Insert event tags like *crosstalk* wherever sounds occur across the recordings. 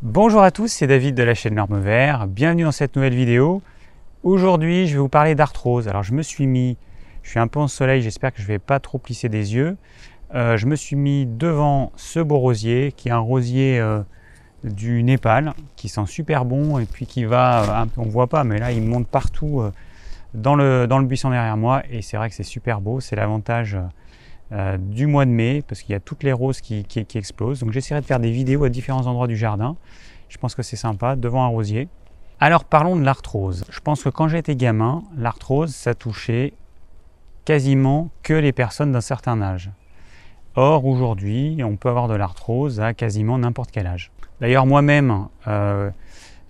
Bonjour à tous, c'est David de la chaîne L'Arme Vert. Bienvenue dans cette nouvelle vidéo. Aujourd'hui, je vais vous parler d'arthrose. Alors, je me suis mis, je suis un peu en soleil, j'espère que je ne vais pas trop plisser des yeux. Euh, je me suis mis devant ce beau rosier, qui est un rosier euh, du Népal, qui sent super bon et puis qui va, euh, on ne voit pas, mais là, il monte partout dans, le, dans le buisson derrière moi. Et c'est vrai que c'est super beau. C'est l'avantage du mois de mai, parce qu'il y a toutes les roses qui, explosent. Donc, j'essaierai de faire des vidéos à différents endroits du jardin. Je pense que c'est sympa, devant un rosier. Alors parlons de l'arthrose. Je pense que quand j'étais gamin, l'arthrose, ça touchait quasiment que les personnes d'un certain âge. Or, aujourd'hui, on peut avoir de l'arthrose à quasiment n'importe quel âge. D'ailleurs, moi-même, euh,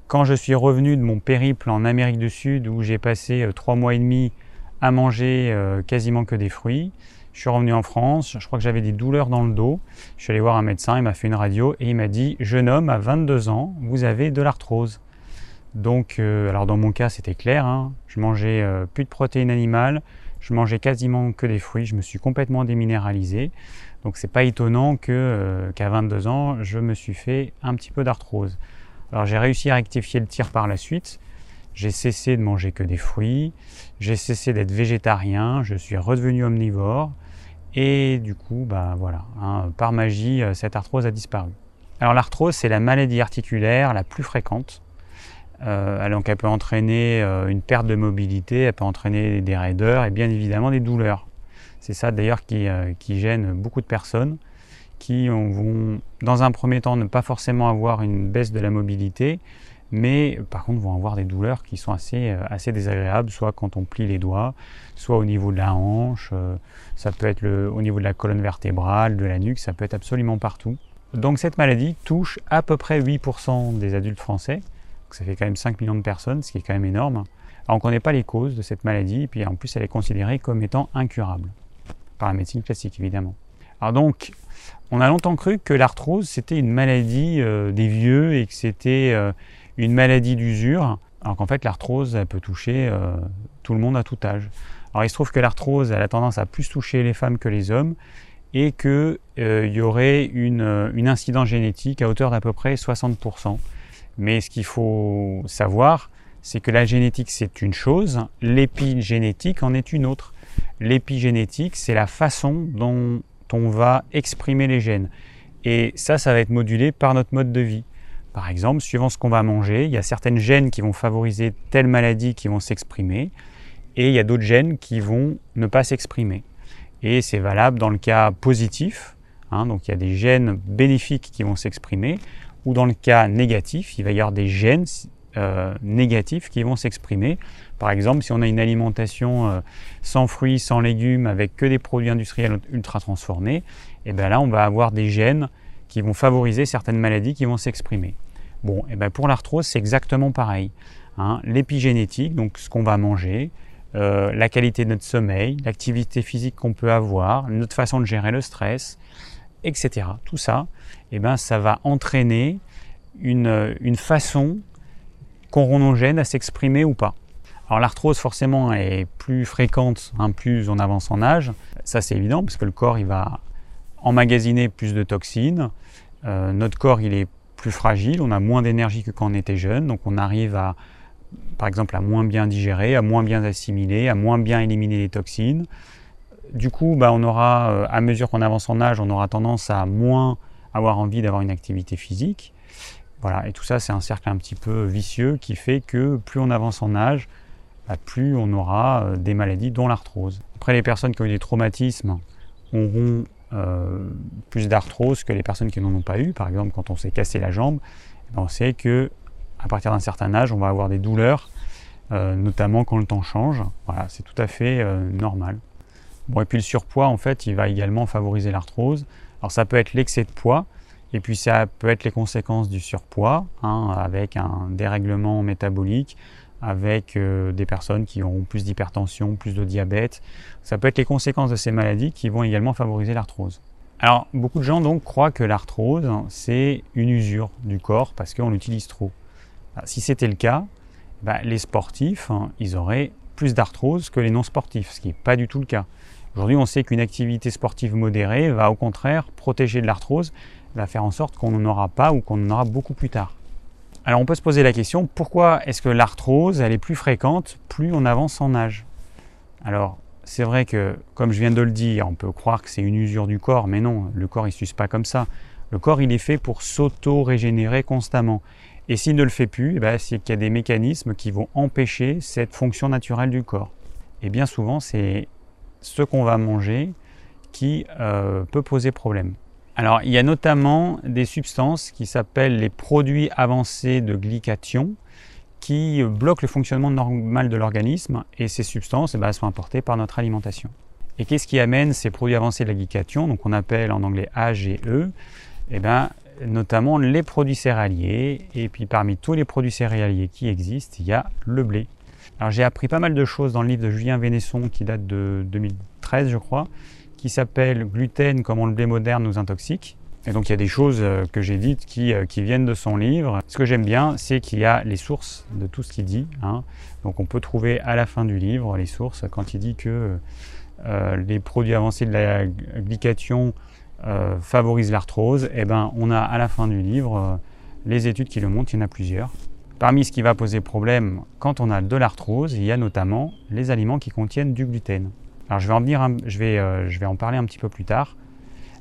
quand je suis revenu de mon périple en Amérique du Sud, où j'ai passé euh, trois mois et demi à manger euh, quasiment que des fruits, je suis revenu en France, je crois que j'avais des douleurs dans le dos. Je suis allé voir un médecin, il m'a fait une radio et il m'a dit Jeune homme, à 22 ans, vous avez de l'arthrose. Donc, euh, alors dans mon cas, c'était clair. Hein. Je mangeais euh, plus de protéines animales, je mangeais quasiment que des fruits, je me suis complètement déminéralisé. Donc, c'est pas étonnant euh, qu'à 22 ans, je me suis fait un petit peu d'arthrose. Alors, j'ai réussi à rectifier le tir par la suite. J'ai cessé de manger que des fruits, j'ai cessé d'être végétarien, je suis redevenu omnivore. Et du coup, bah voilà, hein, par magie, cette arthrose a disparu. Alors l'arthrose, c'est la maladie articulaire la plus fréquente. Euh, donc elle peut entraîner euh, une perte de mobilité, elle peut entraîner des raideurs et bien évidemment des douleurs. C'est ça d'ailleurs qui, euh, gêne beaucoup de personnes qui vont dans un premier temps ne pas forcément avoir une baisse de la mobilité, mais par contre vont avoir des douleurs qui sont assez, assez désagréables, soit quand on plie les doigts, soit au niveau de la hanche, ça peut être au niveau de la colonne vertébrale, de la nuque, ça peut être absolument partout. Donc cette maladie touche à peu près 8% des adultes français, ça fait quand même 5 millions de personnes, ce qui est quand même énorme. Alors on ne connaît pas les causes de cette maladie, et puis en plus elle est considérée comme étant incurable, par la médecine classique évidemment. Alors donc, on a longtemps cru que l'arthrose c'était une maladie euh, des vieux et que c'était euh, une maladie d'usure, alors qu'en fait l'arthrose peut toucher euh, tout le monde à tout âge. Alors il se trouve que l'arthrose elle a tendance à plus toucher les femmes que les hommes et qu'il y aurait une, une incidence génétique à hauteur d'à peu près 60%. Mais ce qu'il faut savoir, c'est que la génétique, c'est une chose, l'épigénétique en est une autre. L'épigénétique, c'est la façon dont on va exprimer les gènes. Et ça, ça va être modulé par notre mode de vie. Par exemple, suivant ce qu'on va manger, il y a certaines gènes qui vont favoriser telle maladie qui vont s'exprimer, et il y a d'autres gènes qui vont ne pas s'exprimer. Et c'est valable dans le cas positif, hein, donc il y a des gènes bénéfiques qui vont s'exprimer, ou dans le cas négatif, il va y avoir des gènes euh, négatifs qui vont s'exprimer. Par exemple, si on a une alimentation euh, sans fruits, sans légumes, avec que des produits industriels ultra transformés, et eh bien là, on va avoir des gènes qui vont favoriser certaines maladies qui vont s'exprimer. Bon, et eh bien pour l'arthrose, c'est exactement pareil. Hein. L'épigénétique, donc ce qu'on va manger, euh, la qualité de notre sommeil, l'activité physique qu'on peut avoir, notre façon de gérer le stress, etc. Tout ça, eh ben, ça va entraîner une, une façon gènes à s'exprimer ou pas. Alors l'arthrose forcément est plus fréquente hein, plus on avance en âge, ça c'est évident parce que le corps il va emmagasiner plus de toxines, euh, notre corps il est plus fragile, on a moins d'énergie que quand on était jeune, donc on arrive à par exemple à moins bien digérer, à moins bien assimiler, à moins bien éliminer les toxines, du coup, bah, on aura, euh, à mesure qu'on avance en âge, on aura tendance à moins avoir envie d'avoir une activité physique. Voilà, et tout ça, c'est un cercle un petit peu vicieux qui fait que plus on avance en âge, bah, plus on aura euh, des maladies, dont l'arthrose. Après, les personnes qui ont eu des traumatismes auront plus d'arthrose que les personnes qui n'en ont pas eu. Par exemple, quand on s'est cassé la jambe, eh ben, on sait que à partir d'un certain âge, on va avoir des douleurs, notamment quand le temps change. Voilà, c'est tout à fait normal. Bon, et puis le surpoids, en fait, il va également favoriser l'arthrose. Alors ça peut être l'excès de poids, et puis ça peut être les conséquences du surpoids, hein, avec un dérèglement métabolique, avec euh, des personnes qui auront plus d'hypertension, plus de diabète. Ça peut être les conséquences de ces maladies qui vont également favoriser l'arthrose. Alors beaucoup de gens donc croient que l'arthrose c'est une usure du corps parce qu'on l'utilise trop. si c'était le cas, bah, les sportifs hein, ils auraient plus d'arthrose que les non sportifs, ce qui n'est pas du tout le cas. Aujourd'hui, on sait qu'une activité sportive modérée va au contraire protéger de l'arthrose, va faire en sorte qu'on n'en aura pas ou qu'on en aura beaucoup plus tard. Alors on peut se poser la question, pourquoi est-ce que l'arthrose, elle est plus fréquente plus on avance en âge? Alors c'est vrai que, comme je viens de le dire, on peut croire que c'est une usure du corps, mais non, le corps il ne s'use pas comme ça. Le corps il est fait pour s'auto-régénérer constamment. Et s'il ne le fait plus, eh ben, c'est qu'il y a des mécanismes qui vont empêcher cette fonction naturelle du corps. Et bien souvent, c'est ce qu'on va manger qui euh, peut poser problème. Alors, il y a notamment des substances qui s'appellent les produits avancés de glycation qui bloquent le fonctionnement normal de l'organisme et ces substances eh ben, sont apportées par notre alimentation. Et qu'est-ce qui amène ces produits avancés de la glycation, donc on appelle en anglais AGE eh ben, notamment les produits céréaliers. Et puis parmi tous les produits céréaliers qui existent, il y a le blé. Alors j'ai appris pas mal de choses dans le livre de Julien Vénesson qui date de 2013 je crois, qui s'appelle Gluten, comment le blé moderne nous intoxique. Et donc il y a des choses euh, que j'ai dites qui, euh, qui, viennent de son livre. Ce que j'aime bien, c'est qu'il y a les sources de tout ce qu'il dit. Hein. Donc on peut trouver à la fin du livre les sources quand il dit que euh, les produits avancés de la glycation euh, favorise l'arthrose, eh ben, on a à la fin du livre les études qui le montrent, il y en a plusieurs. Parmi ce qui va poser problème quand on a de l'arthrose, il y a notamment les aliments qui contiennent du gluten. Alors je vais en, venir, je vais, euh, je vais en parler un petit peu plus tard,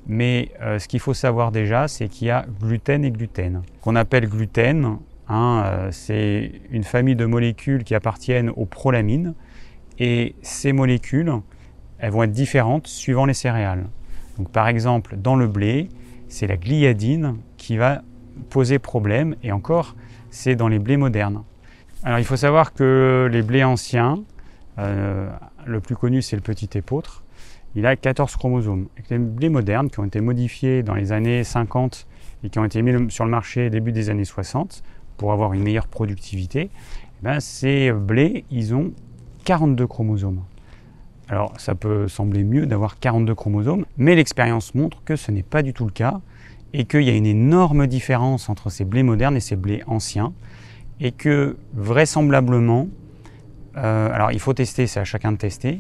mais ce qu'il faut savoir déjà, c'est qu'il y a gluten et gluten. Qu'on appelle gluten, hein, c'est une famille de molécules qui appartiennent aux prolamines, et ces molécules, elles vont être différentes suivant les céréales. Donc, par exemple, dans le blé, c'est la gliadine qui va poser problème, et encore, c'est dans les blés modernes. Alors, il faut savoir que les blés anciens, euh, le plus connu, c'est le petit épeautre, il a 14 chromosomes. les blés modernes, qui ont été modifiés dans les années 50 et qui ont été mis sur le marché début des années 60 pour avoir une meilleure productivité, eh ben, ces blés, ils ont 42 chromosomes. Alors ça peut sembler mieux d'avoir 42 chromosomes, mais l'expérience montre que ce n'est pas du tout le cas et qu'il y a une énorme différence entre ces blés modernes et ces blés anciens et que vraisemblablement, euh, alors il faut tester, c'est à chacun de tester,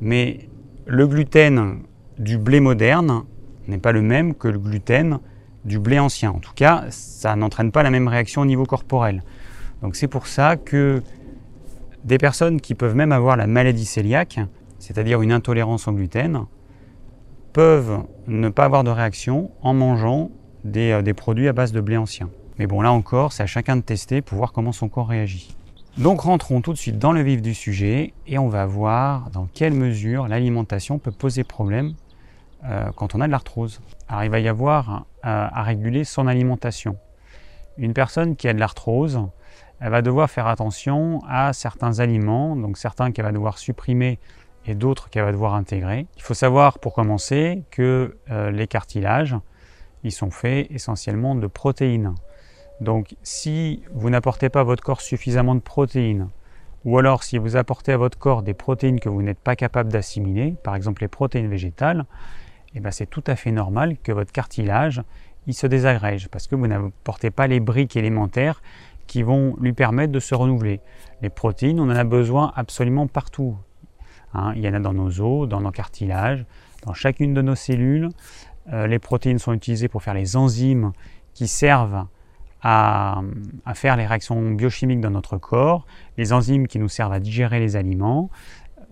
mais le gluten du blé moderne n'est pas le même que le gluten du blé ancien. En tout cas, ça n'entraîne pas la même réaction au niveau corporel. Donc c'est pour ça que des personnes qui peuvent même avoir la maladie cœliaque c'est-à-dire une intolérance au gluten, peuvent ne pas avoir de réaction en mangeant euh, des, produits à base de blé ancien. Mais bon, là encore, c'est à chacun de tester pour voir comment son corps réagit. Donc rentrons tout de suite dans le vif du sujet et on va voir dans quelle mesure l'alimentation peut poser problème euh, quand on a de l'arthrose. Alors il va y avoir euh, à réguler son alimentation. Une personne qui a de l'arthrose, elle va devoir faire attention à certains aliments, donc certains qu'elle va devoir supprimer et d'autres qu'elle va devoir intégrer. Il faut savoir pour commencer que euh, les cartilages, ils sont faits essentiellement de protéines. Donc si vous n'apportez pas à votre corps suffisamment de protéines, ou alors si vous apportez à votre corps des protéines que vous n'êtes pas capable d'assimiler, par exemple les protéines végétales, eh ben c'est tout à fait normal que votre cartilage il se désagrège parce que vous n'apportez pas les briques élémentaires qui vont lui permettre de se renouveler. Les protéines, on en a besoin absolument partout. Hein, il y en a dans nos os, dans nos cartilages, dans chacune de nos cellules. Euh, les protéines sont utilisées pour faire les enzymes qui servent à, faire les réactions biochimiques dans notre corps, les enzymes qui nous servent à digérer les aliments.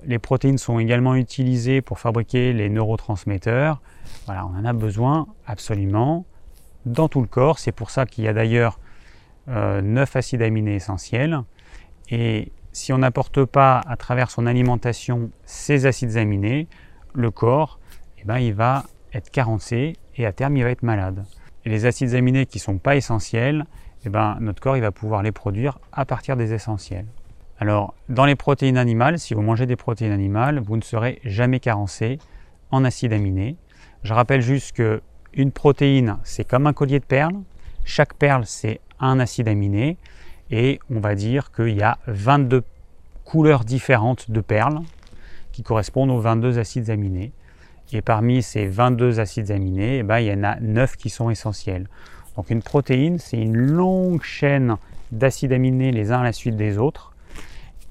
Les protéines sont également utilisées pour fabriquer les neurotransmetteurs. Voilà, on en a besoin absolument dans tout le corps. C'est pour ça qu'il y a d'ailleurs euh, 9 acides aminés essentiels. Et si on n'apporte pas à travers son alimentation ces acides aminés, le corps, eh ben, il va être carencé et à terme il va être malade. Les acides aminés qui ne sont pas essentiels, eh ben, notre corps va pouvoir les produire à partir des essentiels. Alors, dans les protéines animales, si vous mangez des protéines animales, vous ne serez jamais carencé en acides aminés. Je rappelle juste que une protéine, c'est comme un collier de perles. Chaque perle, c'est un acide aminé et on va dire qu'il y a 22 couleurs différentes de perles qui correspondent aux 22 acides aminés. Et parmi ces 22 acides aminés, eh ben, il y en a 9 qui sont essentiels. Donc une protéine, c'est une longue chaîne d'acides aminés les uns à la suite des autres.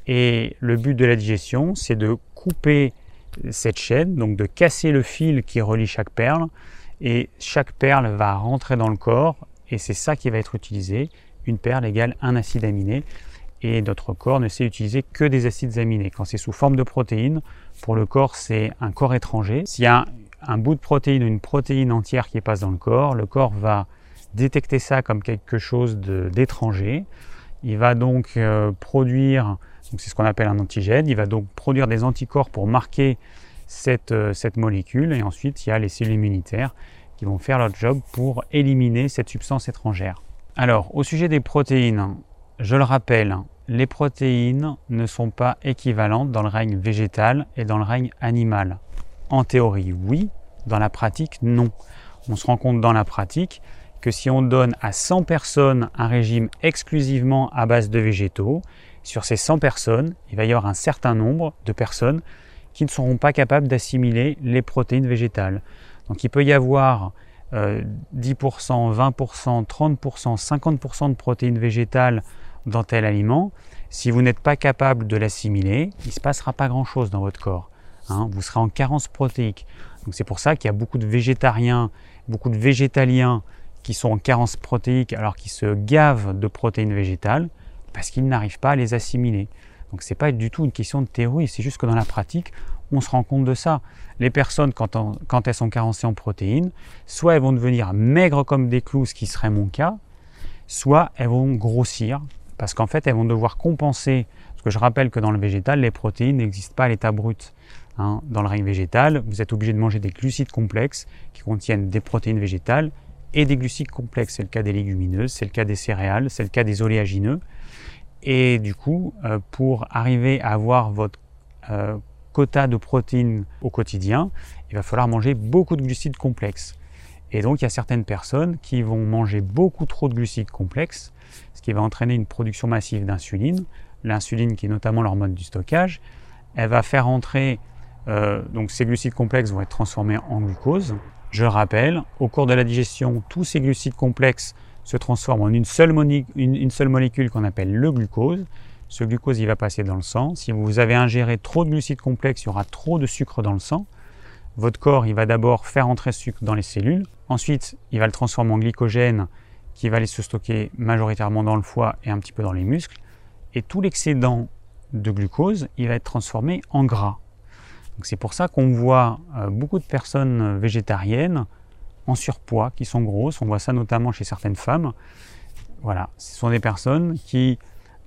Et le but de la digestion, c'est de couper cette chaîne, donc de casser le fil qui relie chaque perle. Et chaque perle va rentrer dans le corps et c'est ça qui va être utilisé une perle égale un acide aminé. Et notre corps ne sait utiliser que des acides aminés. Quand c'est sous forme de protéines, pour le corps, c'est un corps étranger. S'il y a un, bout de protéine ou une protéine entière qui passe dans le corps, le corps va détecter ça comme quelque chose d'étranger. Il va donc euh, produire, c'est ce qu'on appelle un antigène, il va donc produire des anticorps pour marquer euh, cette molécule et ensuite il y a les cellules immunitaires qui vont faire leur job pour éliminer cette substance étrangère. Alors, au sujet des protéines, je le rappelle, les protéines ne sont pas équivalentes dans le règne végétal et dans le règne animal. En théorie, oui, dans la pratique, non. On se rend compte dans la pratique que si on donne à 100 personnes un régime exclusivement à base de végétaux, sur ces 100 personnes, il va y avoir un certain nombre de personnes qui ne seront pas capables d'assimiler les protéines végétales. Donc il peut y avoir 10%, 20%, 30%, 50% de protéines végétales dans tel aliment. Si vous n'êtes pas capable de l'assimiler, il ne se passera pas grand-chose dans votre corps. Hein. vous serez en carence protéique. Donc c'est pour ça qu'il y a beaucoup de végétariens, beaucoup de végétaliens qui sont en carence protéique alors qu'ils se gavent de protéines végétales parce qu'ils n'arrivent pas à les assimiler. Donc ce n'est pas du tout une question de théorie, c'est juste que dans la pratique, on se rend compte de ça. Les personnes, quand, quand elles sont carencées en protéines, soit elles vont devenir maigres comme des clous, ce qui serait mon cas, soit elles vont grossir, parce qu'en fait, elles vont devoir compenser. Parce que je rappelle que dans le végétal, les protéines n'existent pas à l'état brut. Hein. Dans le règne végétal, vous êtes obligé de manger des glucides complexes qui contiennent des protéines végétales et des glucides complexes. C'est le cas des légumineuses, c'est le cas des céréales, c'est le cas des oléagineux. Et du coup, euh, pour arriver à avoir votre euh, quota de protéines au quotidien, il va falloir manger beaucoup de glucides complexes. Et donc, il y a certaines personnes qui vont manger beaucoup trop de glucides complexes, ce qui va entraîner une production massive d'insuline. L'insuline, qui est notamment l'hormone du stockage, elle va faire entrer, euh, donc ces glucides complexes vont être transformés en glucose, je rappelle, au cours de la digestion, tous ces glucides complexes se transforment en une seule, molécule qu'on appelle le glucose. Ce glucose, il va passer dans le sang. Si vous avez ingéré trop de glucides complexes, il y aura trop de sucre dans le sang. Votre corps, il va d'abord faire entrer ce sucre dans les cellules. Ensuite, il va le transformer en glycogène qui va aller se stocker majoritairement dans le foie et un petit peu dans les muscles. Et tout l'excédent de glucose, il va être transformé en gras. C'est pour ça qu'on voit euh, beaucoup de personnes végétariennes en surpoids, qui sont grosses. On voit ça notamment chez certaines femmes. Voilà, ce sont des personnes qui,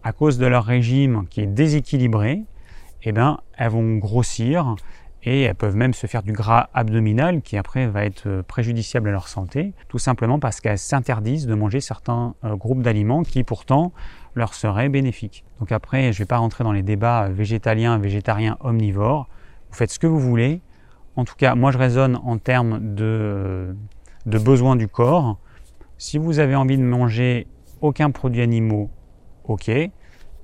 à cause de leur régime qui est déséquilibré, eh ben, elles vont grossir et elles peuvent même se faire du gras abdominal qui après va être préjudiciable à leur santé, tout simplement parce qu'elles s'interdisent de manger certains euh, groupes d'aliments qui pourtant leur seraient bénéfiques. Donc après, je ne vais pas rentrer dans les débats végétaliens, végétariens, omnivores vous faites ce que vous voulez. En tout cas, moi je raisonne en termes de, de besoins du corps. Si vous avez envie de manger aucun produit animaux, ok,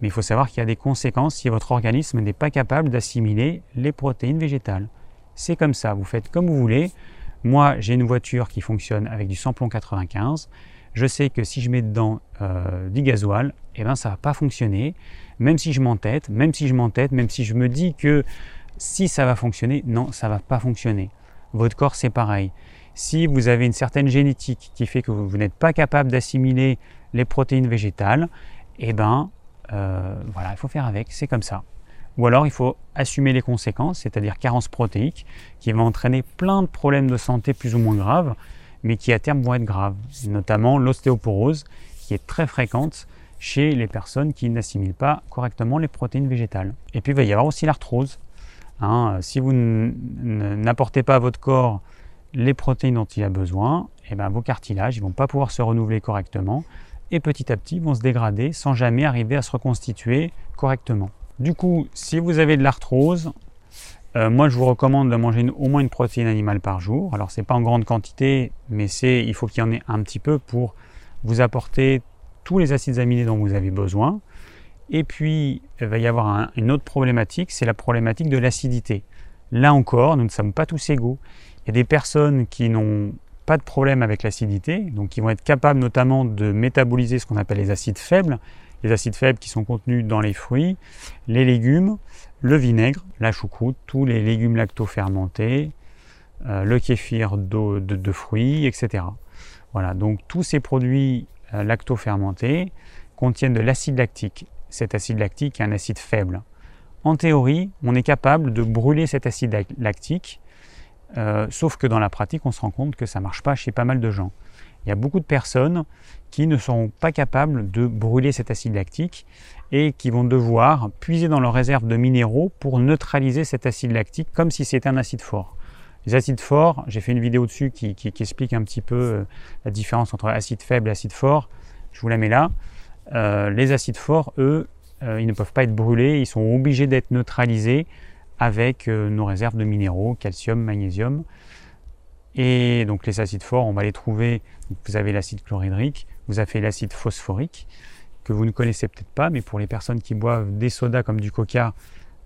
mais il faut savoir qu'il y a des conséquences si votre organisme n'est pas capable d'assimiler les protéines végétales. C'est comme ça, vous faites comme vous voulez. Moi, j'ai une voiture qui fonctionne avec du samplon 95. Je sais que si je mets dedans euh, du gasoil, eh ben, ça ne va pas fonctionner. Même si je m'entête, même si je m'entête, même si je me dis que si ça va fonctionner, non, ça va pas fonctionner. Votre corps, c'est pareil. Si vous avez une certaine génétique qui fait que vous, n'êtes pas capable d'assimiler les protéines végétales, eh ben, euh, voilà, il faut faire avec, c'est comme ça. Ou alors il faut assumer les conséquences, c'est-à-dire carence protéique, qui va entraîner plein de problèmes de santé plus ou moins graves, mais qui à terme vont être graves, notamment l'ostéoporose, qui est très fréquente chez les personnes qui n'assimilent pas correctement les protéines végétales. Et puis il va y avoir aussi l'arthrose. Hein, si vous n'apportez pas à votre corps les protéines dont il a besoin, eh ben, vos cartilages ne vont pas pouvoir se renouveler correctement et petit à petit vont se dégrader sans jamais arriver à se reconstituer correctement. Du coup, si vous avez de l'arthrose, euh, moi je vous recommande de manger au moins une protéine animale par jour. Alors c'est pas en grande quantité, mais il faut qu'il y en ait un petit peu pour vous apporter tous les acides aminés dont vous avez besoin. Et puis, il va y avoir une autre problématique, c'est la problématique de l'acidité. Là encore, nous ne sommes pas tous égaux. Il y a des personnes qui n'ont pas de problème avec l'acidité, donc qui vont être capables notamment de métaboliser ce qu'on appelle les acides faibles, les acides faibles qui sont contenus dans les fruits, les légumes, le vinaigre, la choucroute, tous les légumes lacto-fermentés, euh, le kéfir de, de, fruits, etc. Voilà, donc tous ces produits euh, lacto-fermentés contiennent de l'acide lactique. Cet acide lactique est un acide faible. En théorie, on est capable de brûler cet acide lactique, euh, sauf que dans la pratique, on se rend compte que ça ne marche pas chez pas mal de gens. Il y a beaucoup de personnes qui ne seront pas capables de brûler cet acide lactique et qui vont devoir puiser dans leurs réserves de minéraux pour neutraliser cet acide lactique comme si c'était un acide fort. Les acides forts, j'ai fait une vidéo dessus qui, explique un petit peu euh, la différence entre acide faible et acide fort. Je vous la mets là. Euh, les acides forts, eux, ils ne peuvent pas être brûlés, ils sont obligés d'être neutralisés avec nos réserves de minéraux, calcium, magnésium. Et donc les acides forts, on va les trouver. Vous avez l'acide chlorhydrique, vous avez l'acide phosphorique, que vous ne connaissez peut-être pas, mais pour les personnes qui boivent des sodas comme du coca,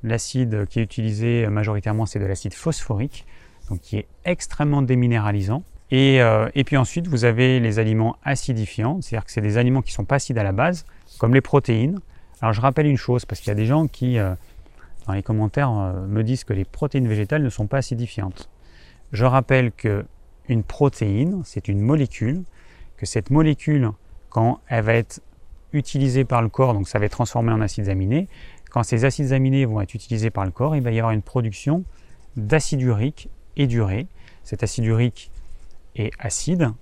l'acide qui est utilisé majoritairement, c'est de l'acide phosphorique, donc qui est extrêmement déminéralisant. Et, euh, et, puis ensuite, vous avez les aliments acidifiants, c'est-à-dire que c'est des aliments qui sont pas acides à la base, comme les protéines. Alors je rappelle une chose, parce qu'il y a des gens qui, euh, dans les commentaires, euh, me disent que les protéines végétales ne sont pas acidifiantes. Je rappelle que une protéine, c'est une molécule, que cette molécule, quand elle va être utilisée par le corps, donc ça va être transformé en acides aminés, quand ces acides aminés vont être utilisés par le corps, il va y avoir une production d'acide urique et d'urée. Cet acide urique est acide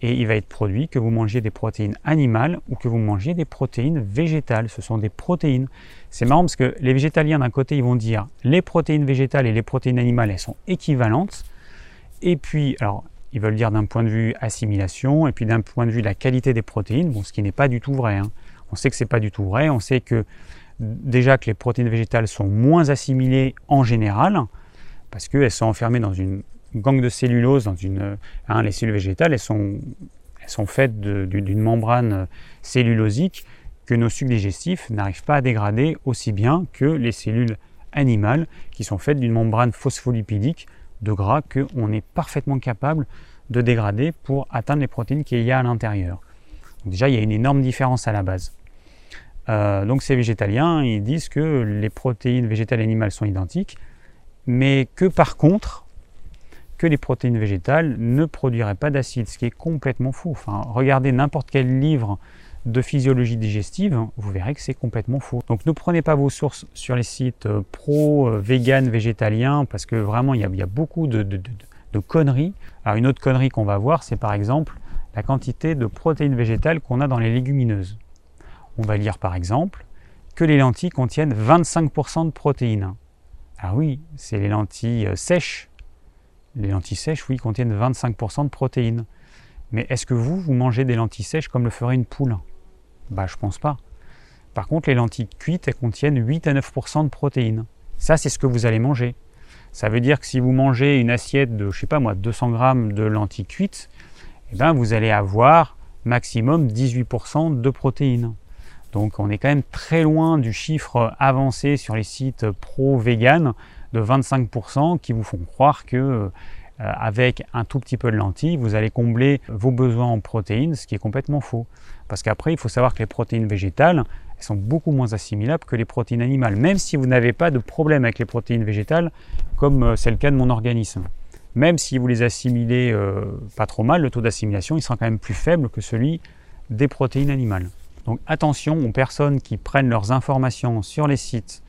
et il va être produit que vous mangiez des protéines animales ou que vous mangiez des protéines végétales. Ce sont des protéines. C'est marrant parce que les végétaliens d'un côté ils vont dire les protéines végétales et les protéines animales elles sont équivalentes. Et puis, alors, ils veulent dire d'un point de vue assimilation, et puis d'un point de vue de la qualité des protéines, bon, ce qui n'est pas du tout vrai. Hein. On sait que ce n'est pas du tout vrai. On sait que déjà que les protéines végétales sont moins assimilées en général, parce qu'elles sont enfermées dans une gangue de cellulose, dans une, hein, les cellules végétales, elles sont, elles sont faites d'une membrane cellulosique que nos sucs digestifs n'arrivent pas à dégrader aussi bien que les cellules animales qui sont faites d'une membrane phospholipidique de gras qu'on est parfaitement capable de dégrader pour atteindre les protéines qu'il y a à l'intérieur. Déjà, il y a une énorme différence à la base. Euh, donc ces végétaliens, ils disent que les protéines végétales et animales sont identiques, mais que par contre, que les protéines végétales ne produiraient pas d'acide, ce qui est complètement. Enfin, regardez n'importe quel livre de physiologie digestive, vous verrez que c'est complètement faux. Donc ne prenez pas vos sources sur les sites euh, pro, euh, vegan, végétaliens, parce que vraiment il y a, beaucoup de, de, conneries. Alors une autre connerie qu'on va voir, c'est par exemple la quantité de protéines végétales qu'on a dans les légumineuses. On va lire par exemple que les lentilles contiennent 25% de protéines. Ah oui, c'est les lentilles euh, sèches. Les lentilles sèches, oui, contiennent 25% de protéines. Mais est-ce que vous, vous mangez des lentilles sèches comme le ferait une poule? Bah, je pense pas. Par contre, les lentilles cuites, elles contiennent 8 à 9% de protéines. Ça, c'est ce que vous allez manger. Ça veut dire que si vous mangez une assiette de, je sais pas moi, 200 grammes de lentilles cuites, eh ben, vous allez avoir maximum 18% de protéines. Donc on est quand même très loin du chiffre avancé sur les sites pro-vegan de 25% qui vous font croire que euh, avec un tout petit peu de lentilles, vous allez combler vos besoins en protéines, ce qui est complètement faux. Parce qu'après, il faut savoir que les protéines végétales, sont beaucoup moins assimilables que les protéines animales, même si vous n'avez pas de problème avec les protéines végétales, comme euh, c'est le cas de mon organisme. Même si vous les assimilez euh, pas trop mal, le taux d'assimilation il sera quand même plus faible que celui des protéines animales. Donc attention aux personnes qui prennent leurs informations sur les sites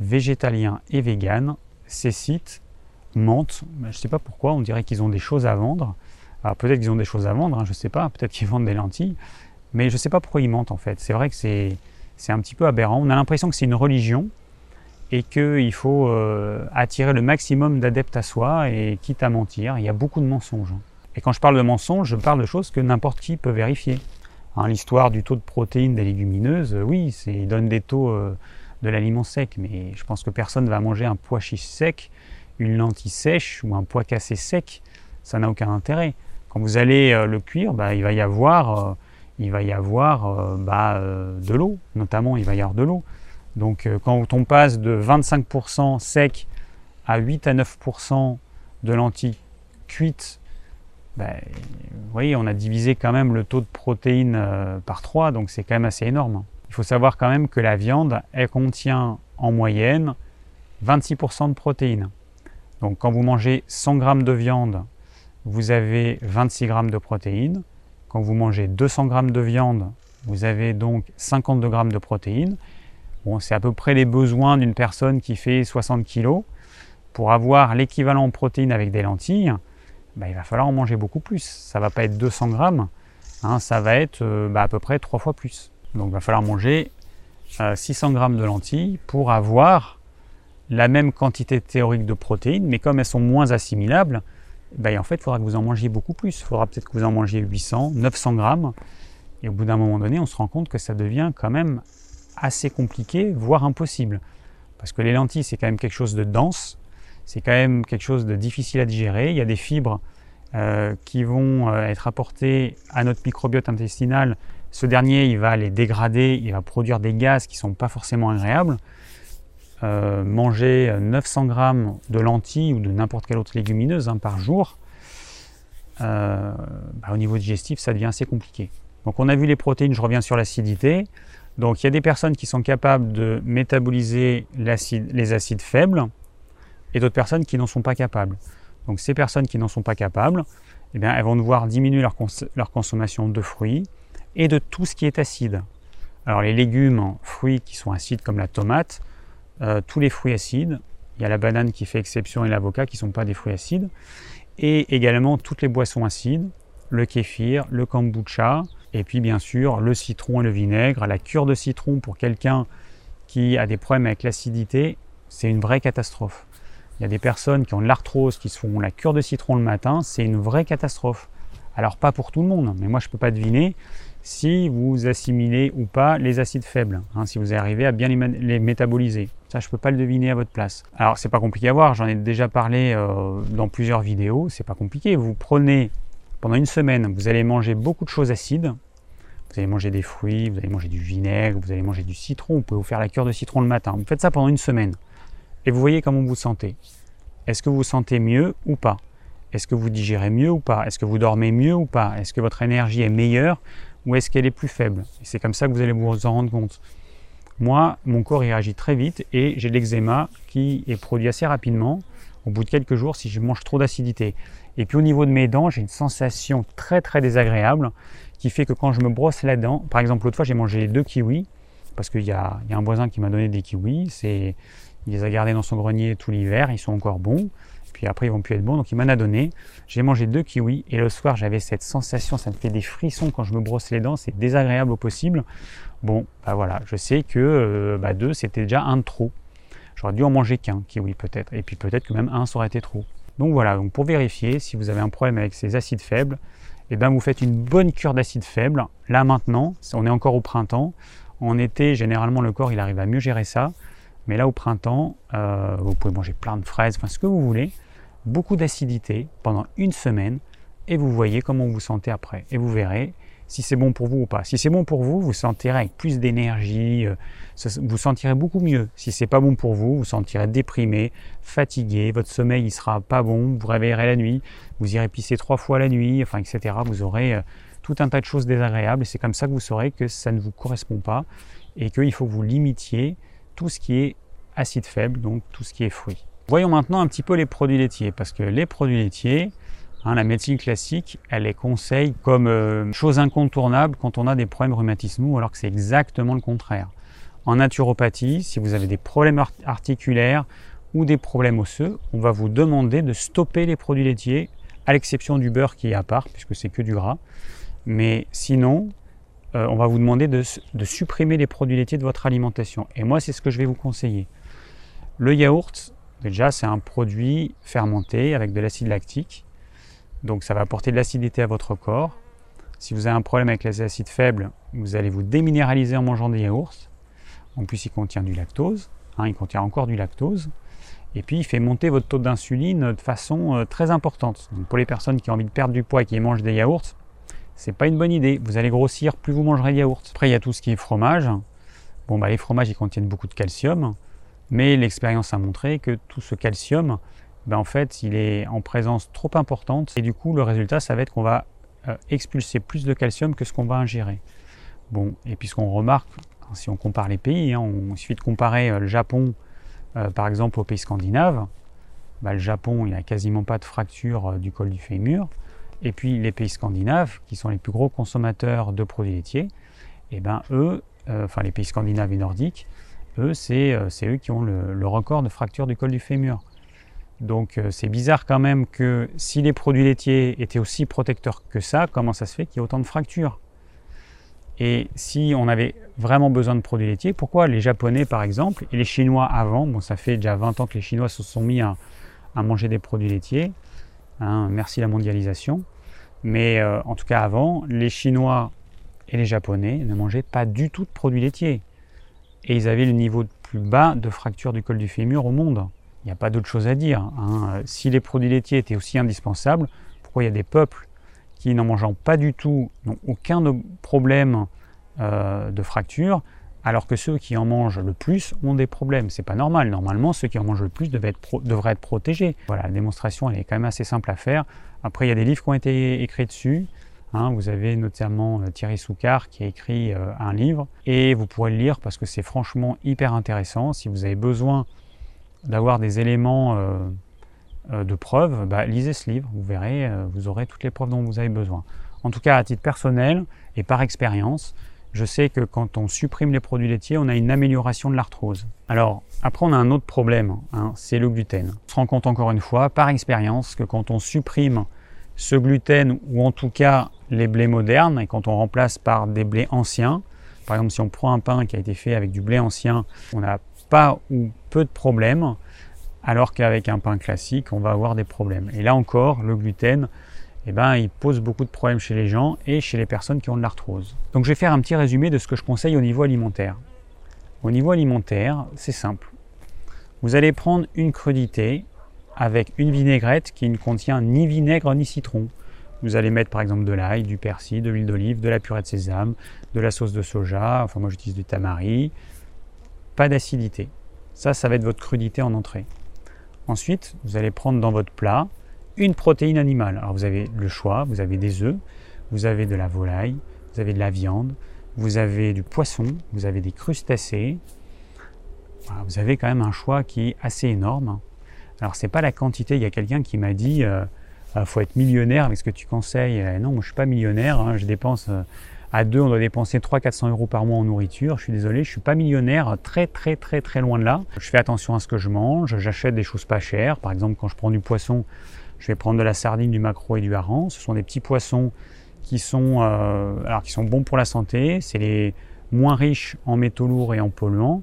végétaliens et véganes. Ces sites mentent. Je ne sais pas pourquoi, on dirait qu'ils ont des choses à vendre. Alors peut-être qu'ils ont des choses à vendre, hein, je ne sais pas, peut-être qu'ils *laughs* vendent des lentilles, mais je ne sais pas pourquoi ils mentent en fait. C'est vrai que c'est, un petit peu aberrant. On a l'impression que c'est une religion et qu'il faut euh, attirer le maximum d'adeptes à soi et quitte à mentir. Il y a beaucoup de mensonges. Hein. Et quand je parle de mensonges, je parle de choses que n'importe qui peut vérifier. Hein, l'histoire du taux de protéines des légumineuses, oui, c'est, il donne des taux euh, de l'aliment sec, mais je pense que personne ne va manger un pois chiche sec une lentille sèche ou un pois cassé sec, ça n'a aucun intérêt. Quand vous allez euh, le cuire, bah, il va y avoir, euh, il va y avoir euh, bah, de l'eau, notamment il va y avoir de l'eau. Donc quand on passe de 25% sec à 8 à 9% de lentilles cuites, bah, vous voyez, on a divisé quand même le taux de protéines par 3, donc c'est quand même assez énorme. Il faut savoir quand même que la viande, elle contient en moyenne 26% de protéines. Donc quand vous mangez 100 g de viande, vous avez 26 g de protéines. Quand vous mangez 200 g de viande, vous avez donc 52 g de protéines. Bon, c'est à peu près les besoins d'une personne qui fait 60 kg. Pour avoir l'équivalent en protéines avec des lentilles, bah, il va falloir en manger beaucoup plus. Ça ne va pas être 200 grammes, hein, ça va être euh, bah, à peu près trois fois plus. Donc il va falloir manger 600 euh, g de lentilles pour avoir la même quantité théorique de protéines, mais comme elles sont moins assimilables, bah, en fait, il faudra que vous en mangiez beaucoup plus. Il faudra peut-être que vous en mangiez 800, 900 grammes. Et au bout d'un moment donné, on se rend compte que ça devient quand même assez compliqué, voire impossible. Parce que les lentilles, c'est quand même quelque chose de dense, c'est quand même quelque chose de difficile à digérer. Il y a des fibres euh, qui vont euh, être apportées à notre microbiote intestinal. Ce dernier, il va les dégrader, il va produire des gaz qui ne sont pas forcément agréables. Euh, manger 900 grammes de lentilles ou de n'importe quelle autre légumineuse hein, par jour, bah, au niveau digestif, ça devient assez compliqué. Donc on a vu les protéines, je reviens sur l'acidité. Donc il y a des personnes qui sont capables de métaboliser les acides faibles et d'autres personnes qui n'en sont pas capables. Donc ces personnes qui n'en sont pas capables, eh bien, elles vont devoir diminuer leur, consommation de fruits et de tout ce qui est acide. Alors les légumes, fruits qui sont acides comme la tomate, euh, tous les fruits acides, il y a la banane qui fait exception et l'avocat qui ne sont pas des fruits acides, et également toutes les boissons acides, le kéfir, le kombucha, et puis bien sûr le citron et le vinaigre. La cure de citron pour quelqu'un qui a des problèmes avec l'acidité, c'est une vraie catastrophe. Il y a des personnes qui ont de l'arthrose qui se font la cure de citron le matin, c'est une vraie catastrophe. Alors pas pour tout le monde, mais moi je ne peux pas deviner si vous assimilez ou pas les acides faibles, hein, si vous arrivez à bien les, métaboliser. Ça, je ne peux pas le deviner à votre place. Alors, c'est pas compliqué à voir, j'en ai déjà parlé euh, dans plusieurs vidéos, c'est pas compliqué. Vous prenez pendant une semaine, vous allez manger beaucoup de choses acides. Vous allez manger des fruits, vous allez manger du vinaigre, vous allez manger du citron, vous pouvez vous faire la cure de citron le matin. Vous faites ça pendant une semaine. Et vous voyez comment vous vous sentez. Est-ce que vous sentez mieux ou pas? Est-ce que vous digérez mieux ou pas? Est-ce que vous dormez mieux ou pas? Est-ce que votre énergie est meilleure? Ou est-ce qu'elle est plus faible? C'est comme ça que vous allez vous en rendre compte. Moi, mon corps réagit très vite et j'ai l'eczéma qui est produit assez rapidement au bout de quelques jours si je mange trop d'acidité. Et puis au niveau de mes dents, j'ai une sensation très très désagréable qui fait que quand je me brosse la dent, par exemple l'autre fois j'ai mangé deux kiwis, parce qu'il y, a, un voisin qui m'a donné des kiwis, il les a gardés dans son grenier tout l'hiver, ils sont encore bons, puis après ils vont plus être bons, donc il m'en a donné. J'ai mangé deux kiwis et le soir j'avais cette sensation, ça me fait des frissons quand je me brosse les dents, c'est désagréable au possible. Bon, bah voilà, je sais que euh, bah deux c'était déjà un de trop. J'aurais dû en manger qu'un kiwi peut-être, et puis peut-être que même un ça aurait été trop. Donc voilà, donc pour vérifier si vous avez un problème avec ces acides faibles, eh bien vous faites une bonne cure d'acides faibles. Là maintenant, on est encore au printemps. En été, généralement, le corps il arrive à mieux gérer ça. Mais là, au printemps, euh, vous pouvez manger plein de fraises, enfin ce que vous voulez. Beaucoup d'acidité pendant une semaine et vous voyez comment vous vous sentez après. Et vous verrez, si c'est bon pour vous ou pas. Si c'est bon pour vous, vous sentirez avec plus d'énergie, euh, vous sentirez beaucoup mieux. Si c'est pas bon pour vous, vous sentirez déprimé, fatigué, votre sommeil il sera pas bon, vous réveillerez la nuit, vous irez pisser trois fois la nuit, enfin etc. Vous aurez euh, tout un tas de choses désagréables et c'est comme ça que vous saurez que ça ne vous correspond pas et qu'il faut que vous limitiez tout ce qui est acide faible, donc tout ce qui est fruits. Voyons maintenant un petit peu les produits laitiers parce que les produits laitiers, Hein, la médecine classique, elle les conseille comme euh, chose incontournable quand on a des problèmes rhumatismaux, alors que c'est exactement le contraire. En naturopathie, si vous avez des problèmes articulaires ou des problèmes osseux, on va vous demander de stopper les produits laitiers, à l'exception du beurre qui est à part, puisque c'est que du gras. Mais sinon, euh, on va vous demander de, de supprimer les produits laitiers de votre alimentation. Et moi, c'est ce que je vais vous conseiller. Le yaourt, déjà, c'est un produit fermenté avec de l'acide lactique donc ça va apporter de l'acidité à votre corps. Si vous avez un problème avec les acides faibles, vous allez vous déminéraliser en mangeant des yaourts. En plus, il contient du lactose. Hein, il contient encore du lactose. Et puis, il fait monter votre taux d'insuline de façon euh, très importante. Donc, pour les personnes qui ont envie de perdre du poids et qui mangent des yaourts, c'est pas une bonne idée. Vous allez grossir plus vous mangerez de yaourts. Après, il y a tout ce qui est fromage. Bon, bah, les fromages, ils contiennent beaucoup de calcium. Mais l'expérience a montré que tout ce calcium, ben, en fait, il est en présence trop importante et du coup, le résultat, ça va être qu'on va euh, expulser plus de calcium que ce qu'on va ingérer. Bon, et puis ce qu'on remarque, hein, si on compare les pays, hein, on, il suffit de comparer euh, le Japon, euh, par exemple, aux pays scandinaves. Ben, le Japon, il n'y a quasiment pas de fracture du col du fémur. Et puis les pays scandinaves, qui sont les plus gros consommateurs de produits laitiers, et ben eux, enfin les pays scandinaves et nordiques, eux, c'est euh, eux qui ont le, record de fracture du col du fémur. Donc euh, c'est bizarre quand même que si les produits laitiers étaient aussi protecteurs que ça, comment ça se fait qu'il y ait autant de fractures? Et si on avait vraiment besoin de produits laitiers, pourquoi les Japonais par exemple et les Chinois avant, bon ça fait déjà 20 ans que les Chinois se sont mis à, manger des produits laitiers, hein, merci la mondialisation, mais euh, en tout cas avant, les Chinois et les Japonais ne mangeaient pas du tout de produits laitiers. Et ils avaient le niveau le plus bas de fracture du col du fémur au monde. Il n'y a pas d'autre chose à dire. Hein. Si les produits laitiers étaient aussi indispensables, pourquoi il y a des peuples qui, n'en mangeant pas du tout, n'ont aucun problème euh, de fracture, alors que ceux qui en mangent le plus ont des problèmes. C'est pas normal. Normalement, ceux qui en mangent le plus devraient être protégés. Voilà, la démonstration, elle est quand même assez simple à faire. Après, il y a des livres qui ont été écrits dessus. Hein, vous avez notamment euh, Thierry Soucard qui a écrit euh, un livre et vous pourrez le lire parce que c'est franchement hyper intéressant. Si vous avez besoin d'avoir des éléments euh, de preuve, bah, lisez ce livre, vous verrez, vous aurez toutes les preuves dont vous avez besoin. En tout cas, à titre personnel et par expérience, je sais que quand on supprime les produits laitiers, on a une amélioration de l'arthrose. Alors, après, on a un autre problème, hein, c'est le gluten. On se rend compte encore une fois, par expérience, que quand on supprime ce gluten, ou en tout cas les blés modernes, et quand on remplace par des blés anciens, par exemple si on prend un pain qui a été fait avec du blé ancien, on n'a pas ou peu de problèmes, alors qu'avec un pain classique, on va avoir des problèmes. Et là encore, le gluten, eh ben, il pose beaucoup de problèmes chez les gens et chez les personnes qui ont de l'arthrose. Donc je vais faire un petit résumé de ce que je conseille au niveau alimentaire. Au niveau alimentaire, c'est simple. Vous allez prendre une crudité avec une vinaigrette qui ne contient ni vinaigre ni citron. Vous allez mettre par exemple de l'ail, du persil, de l'huile d'olive, de la purée de sésame, de la sauce de soja, enfin moi j'utilise du tamari. Pas d'acidité. Ça, ça va être votre crudité en entrée. Ensuite, vous allez prendre dans votre plat une protéine animale. Alors vous avez le choix, vous avez des œufs, vous avez de la volaille, vous avez de la viande, vous avez du poisson, vous avez des crustacés. vous avez quand même un choix qui est assez énorme. Alors c'est pas la quantité, il y a quelqu'un qui m'a dit euh, euh, faut être millionnaire avec ce que tu conseilles. Euh, non, moi je suis pas millionnaire, hein. je dépense à deux, on doit dépenser 300-400 euros par mois en nourriture. Je suis désolé, je suis pas millionnaire, très très très très loin de là. Je fais attention à ce que je mange, j'achète des choses pas chères. Par exemple, quand je prends du poisson, je vais prendre de la sardine, du maquereau et du hareng. Ce sont des petits poissons qui sont, alors, qui sont bons pour la santé. C'est les moins riches en métaux lourds et en polluants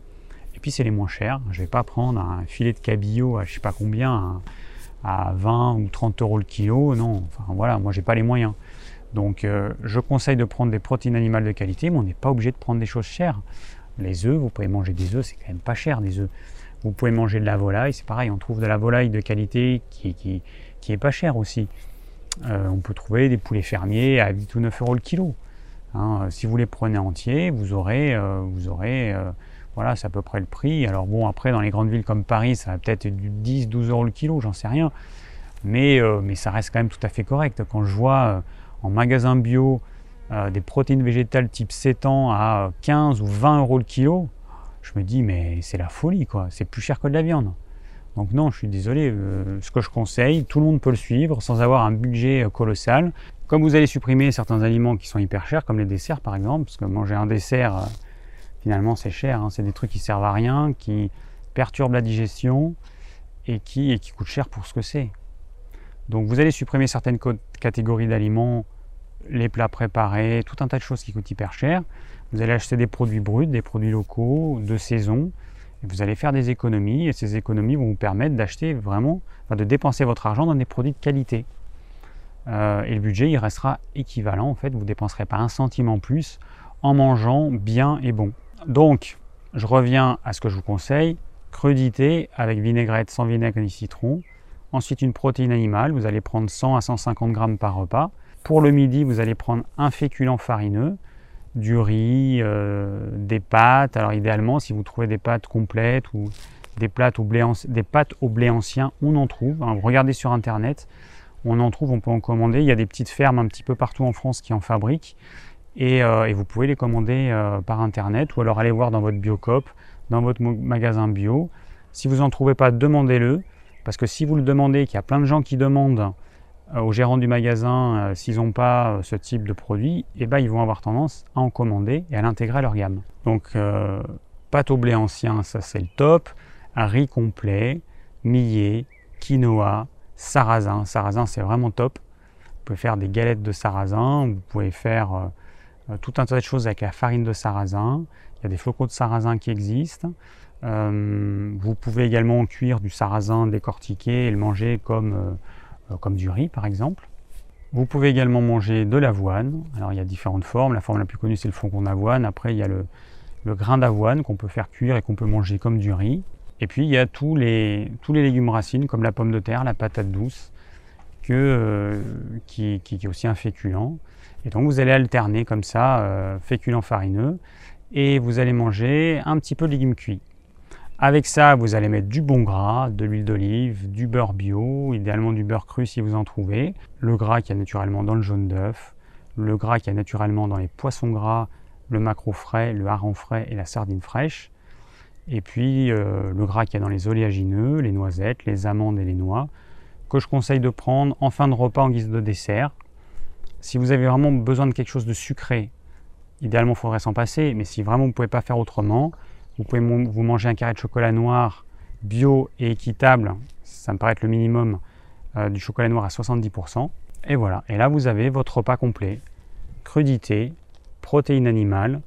c'est les moins chers. Je vais pas prendre un filet de cabillaud à je sais pas combien, à, 20 ou 30 euros le kilo. Non, enfin voilà, moi j'ai pas les moyens. Donc euh, je conseille de prendre des protéines animales de qualité, mais on n'est pas obligé de prendre des choses chères. Les œufs, vous pouvez manger des œufs, c'est quand même pas cher des œufs. Vous pouvez manger de la volaille, c'est pareil, on trouve de la volaille de qualité qui, qui, est pas chère aussi. Euh, on peut trouver des poulets fermiers à 8 ou 9 euros le kilo. Hein, si vous les prenez entiers, vous aurez, euh, vous aurez voilà, c'est à peu près le prix. Alors bon, après, dans les grandes villes comme Paris, ça va peut-être du 10, 12 euros le kilo, j'en sais rien. Mais, euh, mais ça reste quand même tout à fait correct. Quand je vois euh, en magasin bio euh, des protéines végétales type 7 ans à 15 ou 20 euros le kilo, je me dis, mais c'est la folie, quoi. C'est plus cher que de la viande. Donc non, je suis désolé, ce que je conseille, tout le monde peut le suivre sans avoir un budget colossal. Comme vous allez supprimer certains aliments qui sont hyper chers, comme les desserts par exemple, parce que manger un dessert finalement c'est cher, hein. c'est des trucs qui servent à rien, qui perturbent la digestion et qui, et qui coûtent cher pour ce que c'est. Donc vous allez supprimer certaines catégories d'aliments, les plats préparés, tout un tas de choses qui coûtent hyper cher. Vous allez acheter des produits bruts, des produits locaux, de saison, vous allez faire des économies, et ces économies vont vous permettre d'acheter vraiment, de dépenser votre argent dans des produits de qualité. Euh, et le budget, il restera équivalent, en fait, vous ne dépenserez pas un centime en plus en mangeant bien et bon. Donc, je reviens à ce que je vous conseille. Crudité avec vinaigrette sans vinaigre ni citron. Ensuite, une protéine animale. Vous allez prendre 100 à 150 grammes par repas. Pour le midi, vous allez prendre un féculent farineux, du riz, euh, des pâtes. Alors, idéalement, si vous trouvez des pâtes complètes ou des, pâtes au blé ancien, on en trouve. regardez sur Internet. On en trouve, on peut en commander. Il y a des petites fermes un petit peu partout en France qui en fabriquent. Euh, et, vous pouvez les commander euh, par internet ou alors aller voir dans votre Biocop, dans votre magasin bio. Si vous n'en trouvez pas, demandez-le. Parce que si vous le demandez, qu'il y a plein de gens qui demandent euh, aux gérants du magasin, s'ils n'ont pas ce type de produit, eh ben, ils vont avoir tendance à en commander et à l'intégrer à leur gamme. Donc, pâte au blé ancien, ça c'est le top. riz complet, millet, quinoa, sarrasin. Sarrasin, c'est vraiment top. Vous pouvez faire des galettes de sarrasin, vous pouvez faire tout un tas de choses avec la farine de sarrasin. Il y a des flocons de sarrasin qui existent. Euh, vous pouvez également cuire du sarrasin décortiqué et le manger comme, euh, euh, comme du riz par exemple. Vous pouvez également manger de l'avoine. Alors il y a différentes formes. La forme la plus connue c'est le flocon d'avoine. Après il y a le, grain d'avoine qu'on peut faire cuire et qu'on peut manger comme du riz. Et puis il y a tous les, tous les légumes racines comme la pomme de terre, la patate douce, que, qui, est aussi un féculent. Et donc vous allez alterner comme ça, féculent farineux, et vous allez manger un petit peu de légumes cuits. Avec ça, vous allez mettre du bon gras, de l'huile d'olive, du beurre bio, idéalement du beurre cru si vous en trouvez, le gras qui y a naturellement dans le jaune d'œuf, le gras qui y a naturellement dans les poissons gras, le maquereau frais, le hareng frais et la sardine fraîche, et puis euh, le gras qui y a dans les oléagineux, les noisettes, les amandes et les noix, que je conseille de prendre en fin de repas en guise de dessert. Si vous avez vraiment besoin de quelque chose de sucré, idéalement il faudrait s'en passer, mais si vraiment vous ne pouvez pas faire autrement, vous pouvez vous manger un carré de chocolat noir bio et équitable, ça me paraît être le minimum euh, du chocolat noir à 70%. Et voilà, et là vous avez votre repas complet. Crudité, protéines animales,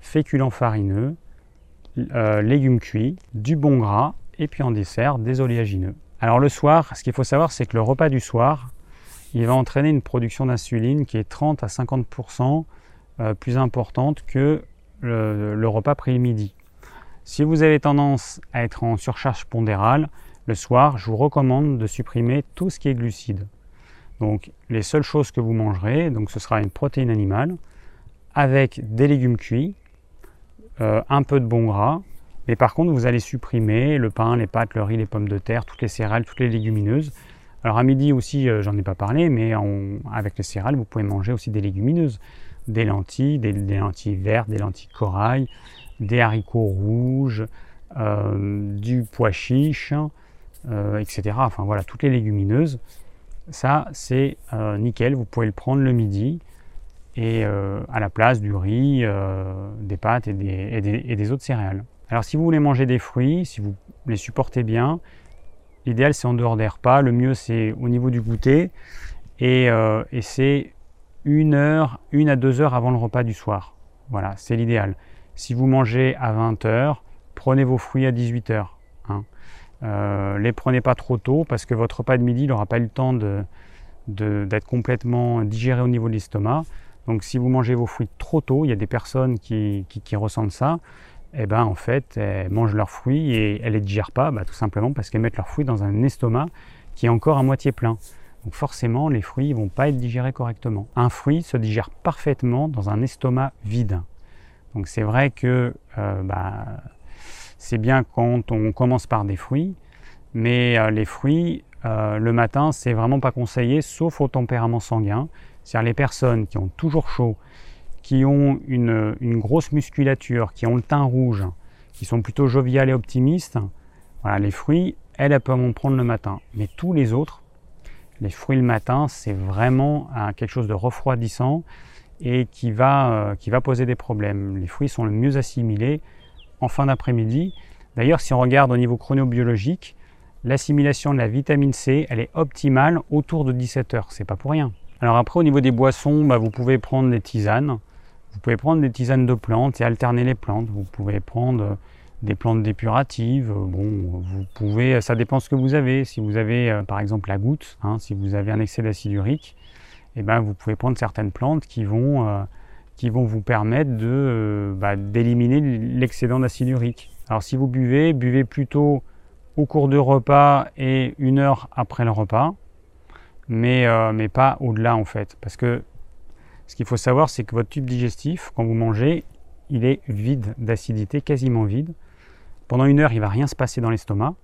féculents farineux, euh, légumes cuits, du bon gras, et puis en dessert, des oléagineux. Alors le soir, ce qu'il faut savoir, c'est que le repas du soir, il va entraîner une production d'insuline qui est 30 à 50% euh, plus importante que le, le repas pré-midi. Si vous avez tendance à être en surcharge pondérale, le soir, je vous recommande de supprimer tout ce qui est glucides. Donc les seules choses que vous mangerez, donc ce sera une protéine animale avec des légumes cuits, euh, un peu de bon gras, mais par contre vous allez supprimer le pain, les pâtes, le riz, les pommes de terre, toutes les céréales, toutes les légumineuses. Alors à midi aussi, euh, j'en ai pas parlé, mais avec les céréales, vous pouvez manger aussi des légumineuses, des lentilles, des lentilles vertes, des lentilles corail, des haricots rouges, euh, du pois chiche, euh, etc. Enfin voilà, toutes les légumineuses. Ça, c'est nickel, vous pouvez le prendre le midi et à la place du riz, des pâtes et des, autres céréales. Alors si vous voulez manger des fruits, si vous les supportez bien, l'idéal c'est en dehors des repas, le mieux c'est au niveau du goûter et, et c'est une heure, une à deux heures avant le repas du soir. Voilà, c'est l'idéal. Si vous mangez à 20h, prenez vos fruits à 18h. Hein. Euh, les prenez pas trop tôt parce que votre repas de midi n'aura pas eu le temps d'être complètement digéré au niveau de l'estomac. Donc si vous mangez vos fruits trop tôt, il y a des personnes qui, ressentent ça, eh ben en fait elles mangent leurs fruits et elles les digèrent pas, bah, tout simplement parce qu'elles mettent leurs fruits dans un estomac qui est encore à moitié plein. Donc forcément les fruits ne vont pas être digérés correctement. Un fruit se digère parfaitement dans un estomac vide. Donc c'est vrai que euh, bah, c'est bien quand on commence par des fruits, mais euh, les fruits, euh, le matin, c'est vraiment pas conseillé, sauf au tempérament sanguin. C'est-à-dire les personnes qui ont toujours chaud, qui ont une, grosse musculature, qui ont le teint rouge, qui sont plutôt joviales et optimistes, voilà, les fruits, elles, elles peuvent en prendre le matin. Mais tous les autres, les fruits le matin, c'est vraiment quelque chose de refroidissant et qui va, euh, qui va poser des problèmes. Les fruits sont le mieux assimilés en fin d'après-midi. D'ailleurs, si on regarde au niveau chronobiologique, l'assimilation de la vitamine C, elle est optimale autour de 17 heures. C'est pas pour rien. Alors après, au niveau des boissons, bah, vous pouvez prendre des tisanes. Vous pouvez prendre des tisanes de plantes et alterner les plantes. Vous pouvez prendre des plantes dépuratives. Bon, vous pouvez, ça dépend ce que vous avez. Si vous avez, euh, par exemple, la goutte, hein, si vous avez un excès d'acide urique, eh ben, vous pouvez prendre certaines plantes qui vont, euh, qui vont vous permettre de, euh, bah, d'éliminer l'excédent d'acide urique. Alors si vous buvez, buvez plutôt au cours du repas et une heure après le repas, mais, euh, mais pas au-delà en fait. Parce que ce qu'il faut savoir, c'est que votre tube digestif, quand vous mangez, il est vide d'acidité, quasiment vide. Pendant une heure, il ne va rien se passer dans l'estomac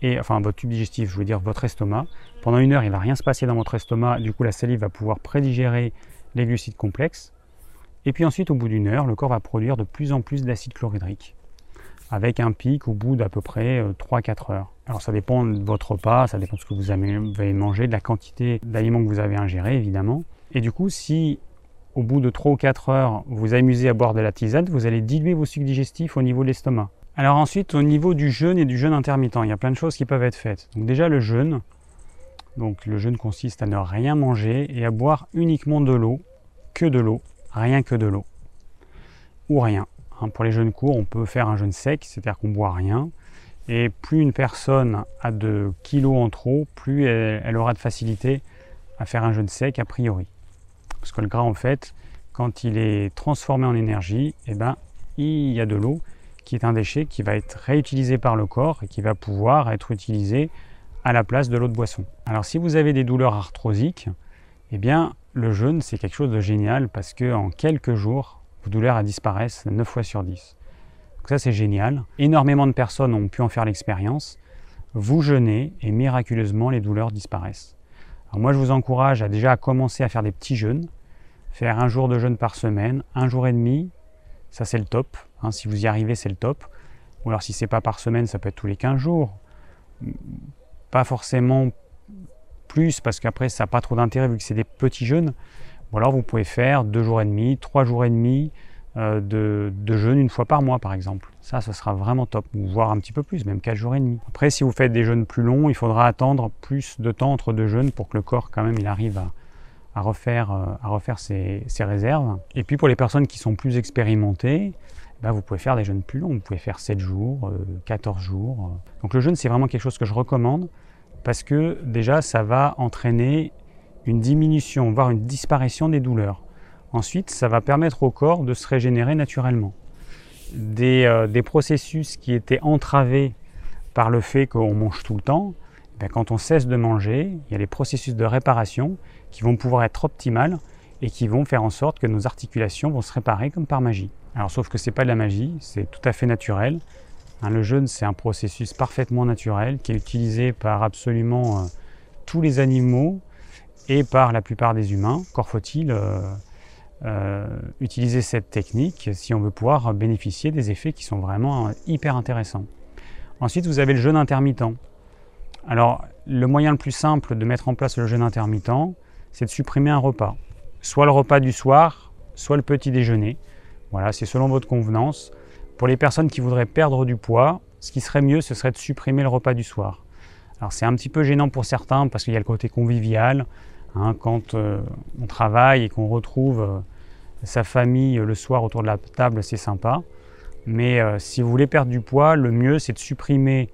et enfin votre tube digestif, je veux dire votre estomac. Pendant une heure, il ne va rien se passer dans votre estomac, du coup la salive va pouvoir prédigérer les glucides complexes. Et puis ensuite, au bout d'une heure, le corps va produire de plus en plus d'acide chlorhydrique. avec un pic au bout d'à peu près 3-4 heures. Alors ça dépend de votre repas, ça dépend de ce que vous avez mangé, de la quantité d'aliments que vous avez ingéré évidemment. Et du coup, si au bout de 3 ou 4 heures, vous amusez à boire de la tisane, vous allez diluer vos sucs digestifs au niveau de l'estomac. Alors ensuite, au niveau du jeûne et du jeûne intermittent, il y a plein de choses qui peuvent être faites. Donc déjà le jeûne, donc le jeûne consiste à ne rien manger et à boire uniquement de l'eau, que de l'eau, rien que de l'eau, ou rien. Hein, pour les jeûnes courts, on peut faire un jeûne sec, c'est-à-dire qu'on boit rien. Et plus une personne a de kilos en trop, plus elle aura de facilité à faire un jeûne sec a priori. Parce que le gras, en fait, quand il est transformé en énergie, eh ben, il y a de l'eau qui est un déchet qui va être réutilisé par le corps et qui va pouvoir être utilisé à la place de l'eau de boisson. Alors si vous avez des douleurs arthrosiques, eh bien le jeûne c'est quelque chose de génial parce que en quelques jours, vos douleurs disparaissent 9 fois sur 10. Donc ça c'est génial. Énormément de personnes ont pu en faire l'expérience. Vous jeûnez et miraculeusement les douleurs disparaissent moi, je vous encourage à déjà commencer à faire des petits jeûnes, faire un jour de jeûne par semaine, un jour et demi, ça c'est le top. Hein. si vous y arrivez, c'est le top. Ou alors si c'est pas par semaine, ça peut être tous les 15 jours. Pas forcément plus, parce qu'après, ça n'a pas trop d'intérêt vu que c'est des petits jeûnes. Ou alors vous pouvez faire deux jours et demi, trois jours et demi, de, de, jeûne une fois par mois par exemple. Ça, ce sera vraiment top, voire un petit peu plus, même 4 jours et demi. Après, si vous faites des jeûnes plus longs, il faudra attendre plus de temps entre deux jeûnes pour que le corps quand même il arrive à, refaire, euh, ses, réserves. Et puis pour les personnes qui sont plus expérimentées, ben, vous pouvez faire des jeûnes plus longs, vous pouvez faire 7 jours, 14 euh, jours. Donc le jeûne, c'est vraiment quelque chose que je recommande parce que déjà, ça va entraîner une diminution, voire une disparition des douleurs. Ensuite, ça va permettre au corps de se régénérer naturellement. Des, euh, processus qui étaient entravés par le fait qu'on mange tout le temps, eh quand on cesse de manger, il y a des processus de réparation qui vont pouvoir être optimales et qui vont faire en sorte que nos articulations vont se réparer comme par magie. Alors sauf que ce n'est pas de la magie, c'est tout à fait naturel. Hein, le jeûne, c'est un processus parfaitement naturel qui est utilisé par absolument euh, tous les animaux et par la plupart des humains. Encore faut-il euh, euh, utiliser cette technique si on veut pouvoir bénéficier des effets qui sont vraiment hyper intéressants. Ensuite, vous avez le jeûne intermittent. Alors, le moyen le plus simple de mettre en place le jeûne intermittent, c'est de supprimer un repas. Soit le repas du soir, soit le petit déjeuner. Voilà, c'est selon votre convenance. Pour les personnes qui voudraient perdre du poids, ce qui serait mieux, ce serait de supprimer le repas du soir. Alors c'est un petit peu gênant pour certains parce qu'il y a le côté convivial. Hein, quand euh, on travaille et qu'on retrouve euh, sa famille euh, le soir autour de la table, c'est sympa. Mais si vous voulez perdre du poids, le mieux c'est de supprimer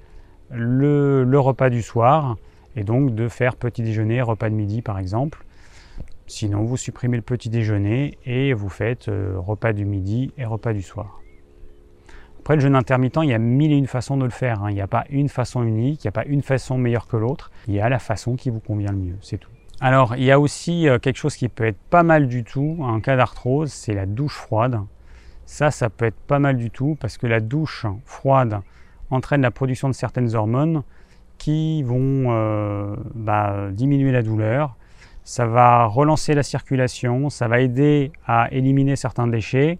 le, repas du soir et donc de faire petit déjeuner, repas de midi par exemple. Sinon, vous supprimez le petit déjeuner et vous faites repas du midi et repas du soir. Après, le jeûne intermittent, il y a mille et une façons de le faire. Hein. Il n'y a pas une façon unique, il n'y a pas une façon meilleure que l'autre. Il y a la façon qui vous convient le mieux, c'est tout. Alors, il y a aussi euh, quelque chose qui peut être pas mal du tout en cas d'arthrose, c'est la douche froide. Ça, ça peut être pas mal du tout parce que la douche froide entraîne la production de certaines hormones qui vont euh, bah, diminuer la douleur. Ça va relancer la circulation, ça va aider à éliminer certains déchets.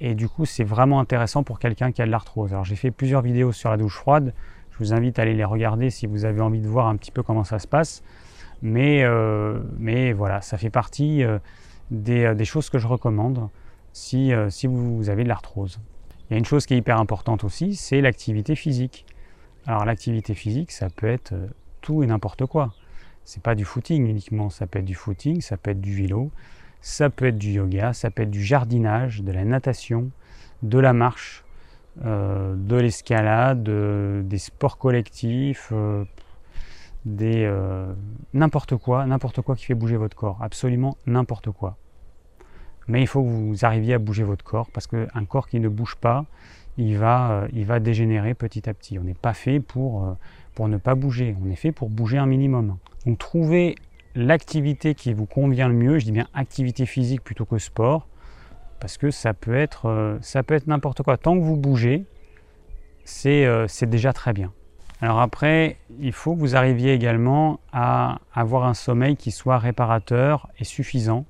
Et du coup, c'est vraiment intéressant pour quelqu'un qui a de l'arthrose. Alors, j'ai fait plusieurs vidéos sur la douche froide. Je vous invite à aller les regarder si vous avez envie de voir un petit peu comment ça se passe. Mais, euh, mais voilà, ça fait partie euh, euh, des, choses que je recommande si, si vous avez de l'arthrose. Il y a une chose qui est hyper importante aussi, c'est l'activité physique. Alors l'activité physique, ça peut être tout et n'importe quoi. C'est pas du footing uniquement, ça peut être du footing, ça peut être du vélo, ça peut être du yoga, ça peut être du jardinage, de la natation, de la marche, de l'escalade, des sports collectifs, euh, n'importe quoi, qui fait bouger votre corps, absolument n'importe quoi. Mais il faut que vous arriviez à bouger votre corps parce qu'un corps qui ne bouge pas, il va, euh, il va dégénérer petit à petit. On n'est pas fait pour, euh, pour ne pas bouger, on est fait pour bouger un minimum. Donc trouvez l'activité qui vous convient le mieux, je dis bien activité physique plutôt que sport, parce que ça peut être, ça peut être n'importe quoi. Tant que vous bougez, c'est déjà très bien. Alors après, il faut que vous arriviez également à avoir un sommeil qui soit réparateur et suffisant.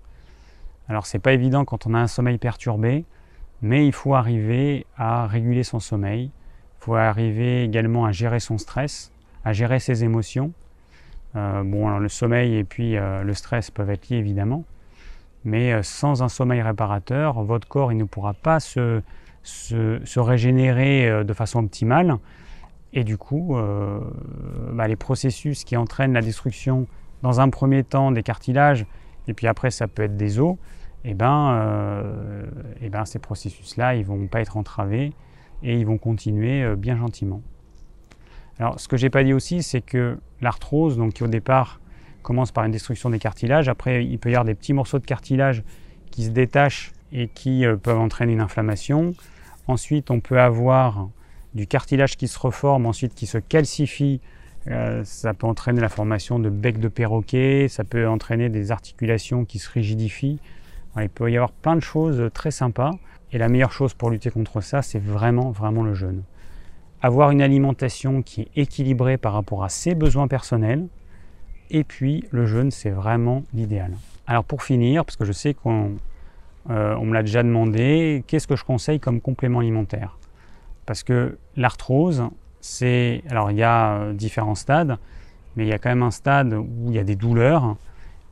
Alors c'est pas évident quand on a un sommeil perturbé, mais il faut arriver à réguler son sommeil. faut arriver également à gérer son stress, à gérer ses émotions. Euh, bon, le sommeil et puis euh, le stress peuvent être liés évidemment, mais euh, sans un sommeil réparateur, votre corps il ne pourra pas se, régénérer de façon optimale. Et du coup, bah, les processus qui entraînent la destruction, dans un premier temps des cartilages, et puis après ça peut être des os, eh ben, et ben ces processus-là, ils vont pas être entravés et ils vont continuer bien gentiment. Alors, ce que j'ai pas dit aussi, c'est que l'arthrose, donc qui au départ commence par une destruction des cartilages, après il peut y avoir des petits morceaux de cartilage qui se détachent et qui euh, peuvent entraîner une inflammation. Ensuite, on peut avoir du cartilage qui se reforme, ensuite qui se calcifie. Euh, ça peut entraîner la formation de becs de perroquet, ça peut entraîner des articulations qui se rigidifient. il peut y avoir plein de choses très sympas. Et la meilleure chose pour lutter contre ça, c'est vraiment, vraiment le jeûne avoir une alimentation qui est équilibrée par rapport à ses besoins personnels. Et puis le jeûne, c'est vraiment l'idéal. Alors pour finir, parce que je sais qu'on euh, me l'a déjà demandé, qu'est-ce que je conseille comme complément alimentaire? Parce que l'arthrose, c'est... Alors il y a euh, différents stades, mais il y a quand même un stade où il y a des douleurs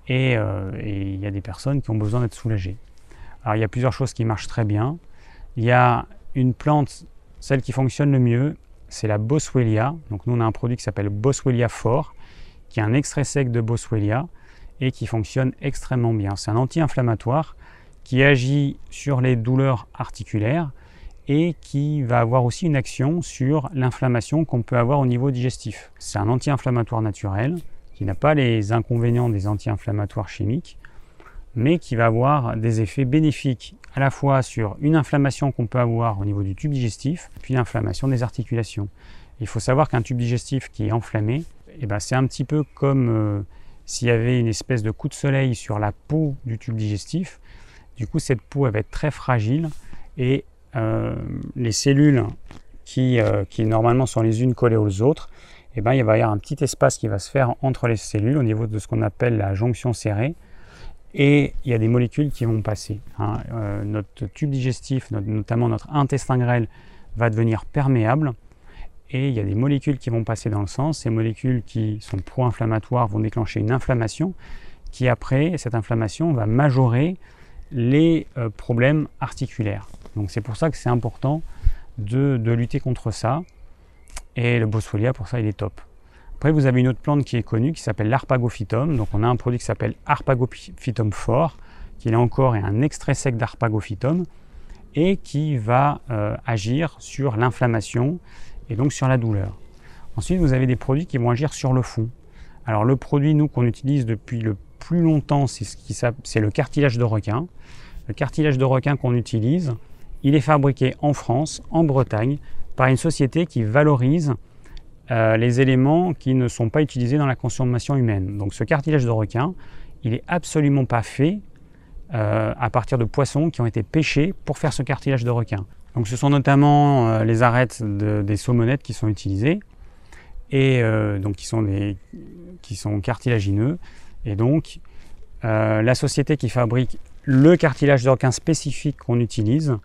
et, euh, et il y a des personnes qui ont besoin d'être soulagées. Alors il y a plusieurs choses qui marchent très bien. Il y a une plante celle qui fonctionne le mieux, c'est la Boswellia. Donc nous on a un produit qui s'appelle Boswellia Fort, qui est un extrait sec de Boswellia et qui fonctionne extrêmement bien. C'est un anti-inflammatoire qui agit sur les douleurs articulaires et qui va avoir aussi une action sur l'inflammation qu'on peut avoir au niveau digestif. C'est un anti-inflammatoire naturel qui n'a pas les inconvénients des anti-inflammatoires chimiques, mais qui va avoir des effets bénéfiques à la fois sur une inflammation qu'on peut avoir au niveau du tube digestif, puis l'inflammation des articulations. Il faut savoir qu'un tube digestif qui est enflammé, eh ben c'est un petit peu comme euh, s'il y avait une espèce de coup de soleil sur la peau du tube digestif. Du coup, cette peau va être très fragile et les cellules qui, euh, qui, normalement sont les unes collées aux autres, eh ben, il va y avoir un petit espace qui va se faire entre les cellules au niveau de ce qu'on appelle la jonction serrée et il y a des molécules qui vont passer. Hein. Euh, notre tube digestif, notamment notre intestin grêle, va devenir perméable et il y a des molécules qui vont passer dans le sang. Ces molécules qui sont pro-inflammatoires vont déclencher une inflammation qui après, cette inflammation va majorer les euh, problèmes articulaires. Donc c'est pour ça que c'est important de, de, lutter contre ça. Et le boswellia, pour ça, il est top. Après, vous avez une autre plante qui est connue qui s'appelle l'arpagophytum. Donc, on a un produit qui s'appelle arpagophytum fort, qui là encore est un extrait sec d'arpagophytum et qui va euh, agir sur l'inflammation et donc sur la douleur. Ensuite, vous avez des produits qui vont agir sur le fond. Alors, le produit, nous, qu'on utilise depuis le plus longtemps, c'est ce le cartilage de requin. Le cartilage de requin qu'on utilise, il est fabriqué en France, en Bretagne, par une société qui valorise euh, les éléments qui ne sont pas utilisés dans la consommation humaine. Donc ce cartilage de requin, il n'est absolument pas fait euh, à partir de poissons qui ont été pêchés pour faire ce cartilage de requin. Donc ce sont notamment euh, les arêtes des saumonettes qui sont utilisées et qui sont, qui sont cartilagineux. Et donc la société qui fabrique le cartilage de requin spécifique qu'on utilise,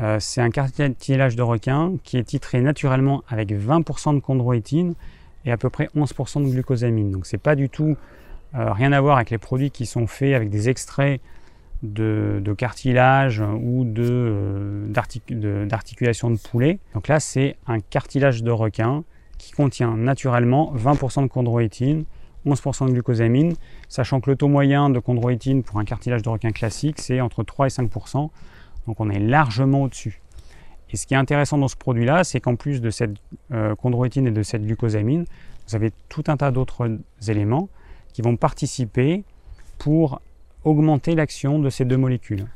euh, c'est un cartilage de requin qui est titré naturellement avec 20% de chondroïtine et à peu près 11% de glucosamine. Donc c'est pas du tout euh, rien à voir avec les produits qui sont faits avec des extraits de, cartilage ou euh, d'articulation de, poulet. Donc là c'est un cartilage de requin qui contient naturellement 20% de chondroïtine, 11% de glucosamine, sachant que le taux moyen de chondroïtine pour un cartilage de requin classique c'est entre 3 et 5%. Donc on est largement au-dessus. Et ce qui est intéressant dans ce produit-là, c'est qu'en plus de cette euh, chondroïtine et de cette glucosamine, vous avez tout un tas d'autres éléments qui vont participer pour augmenter l'action de ces deux molécules.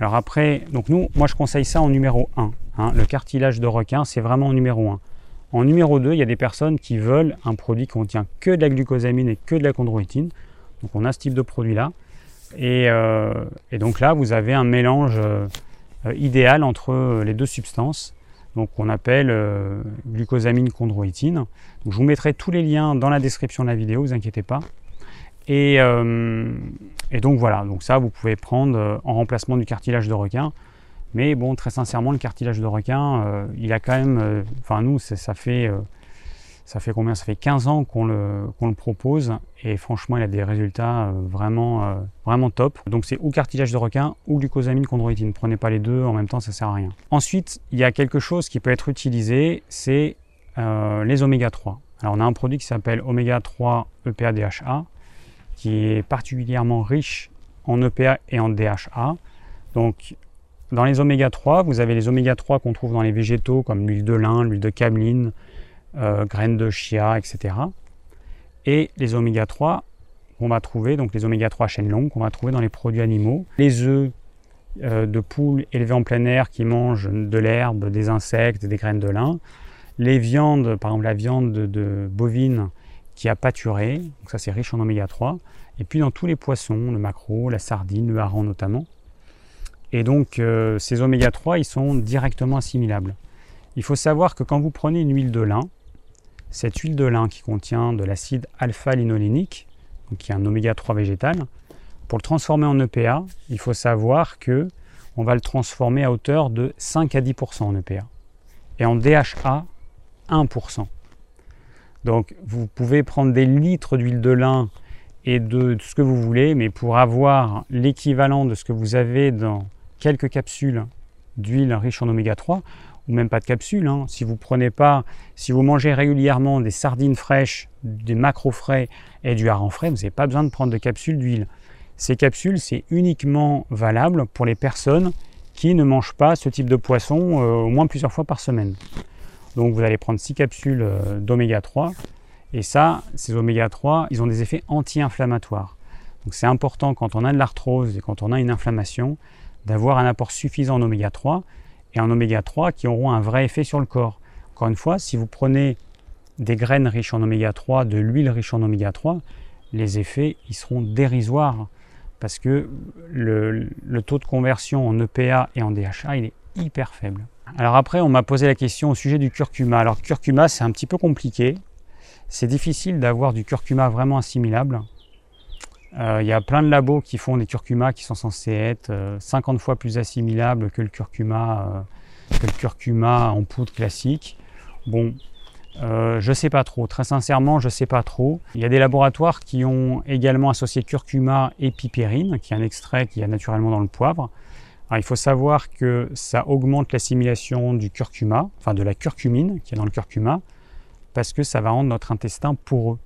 Alors après, donc nous, moi je conseille ça en numéro 1. Hein. le cartilage de requin, c'est vraiment en numéro 1. En numéro 2, il y a des personnes qui veulent un produit qui contient que de la glucosamine et que de la chondroïtine. Donc on a ce type de produit-là. Euh, et, donc là, vous avez un mélange euh, idéal entre les deux substances, donc qu'on appelle euh, glucosamine chondroïtine. Donc, je vous mettrai tous les liens dans la description de la vidéo, vous inquiétez pas. Et, donc voilà, donc ça vous pouvez prendre en remplacement du cartilage de requin. Mais bon, très sincèrement, le cartilage de requin, euh, il a quand même, euh, enfin nous, ça fait, euh, ça fait combien? Ça fait 15 ans qu'on le, propose et franchement, il a des résultats vraiment, vraiment top. Donc c'est ou cartilage de requin ou glucosamine chondroïtine. Ne prenez pas les deux en même temps, ça sert à rien. Ensuite, il y a quelque chose qui peut être utilisé, c'est les oméga 3. Alors on a un produit qui s'appelle oméga 3 EPA DHA qui est particulièrement riche en EPA et en DHA. Donc dans les oméga 3, vous avez les oméga 3 qu'on trouve dans les végétaux comme l'huile de lin, l'huile de cameline, euh, graines de chia, etc. Et les oméga 3 qu'on va trouver, donc les oméga 3 chaîne longue qu'on va trouver dans les produits animaux. Les œufs euh, de poules élevées en plein air qui mangent de l'herbe, des insectes, des graines de lin. Les viandes, par exemple la viande de, bovine qui a pâturé, donc ça c'est riche en oméga 3. Et puis dans tous les poissons, le maquereau, la sardine, le hareng notamment. Et donc euh, ces oméga 3, ils sont directement assimilables. Il faut savoir que quand vous prenez une huile de lin, cette huile de lin qui contient de l'acide alpha-linolénique, qui est un oméga 3 végétal, pour le transformer en EPA, il faut savoir que on va le transformer à hauteur de 5 à 10% en EPA. Et en DHA, 1%. Donc vous pouvez prendre des litres d'huile de lin et de, ce que vous voulez, mais pour avoir l'équivalent de ce que vous avez dans quelques capsules d'huile riche en oméga 3, ou même pas de capsules. Hein. Si vous prenez pas, si vous mangez régulièrement des sardines fraîches, des macros frais et du hareng frais, vous n'avez pas besoin de prendre de capsules d'huile. Ces capsules, c'est uniquement valable pour les personnes qui ne mangent pas ce type de poisson euh, au moins plusieurs fois par semaine. Donc vous allez prendre 6 capsules euh, d'oméga 3 et ça, ces oméga 3, ils ont des effets anti-inflammatoires. Donc c'est important quand on a de l'arthrose et quand on a une inflammation, d'avoir un apport suffisant en oméga 3 et en oméga 3 qui auront un vrai effet sur le corps. Encore une fois, si vous prenez des graines riches en oméga 3, de l'huile riche en oméga 3, les effets ils seront dérisoires parce que le, taux de conversion en EPA et en DHA est hyper faible. Alors après, on m'a posé la question au sujet du curcuma. Alors curcuma, c'est un petit peu compliqué. C'est difficile d'avoir du curcuma vraiment assimilable. Euh, il y a plein de labos qui font des curcumas qui sont censés être 50 euh, fois plus assimilables que le curcuma, euh, que le curcuma en poudre classique. Bon, je ne sais pas trop. Très sincèrement, je ne sais pas trop. Il y a des laboratoires qui ont également associé curcuma et pipérine, qui est un extrait qui y a naturellement dans le poivre. il faut savoir que ça augmente l'assimilation du curcuma, enfin de la curcumine qui est dans le curcuma, parce que ça va rendre notre intestin poreux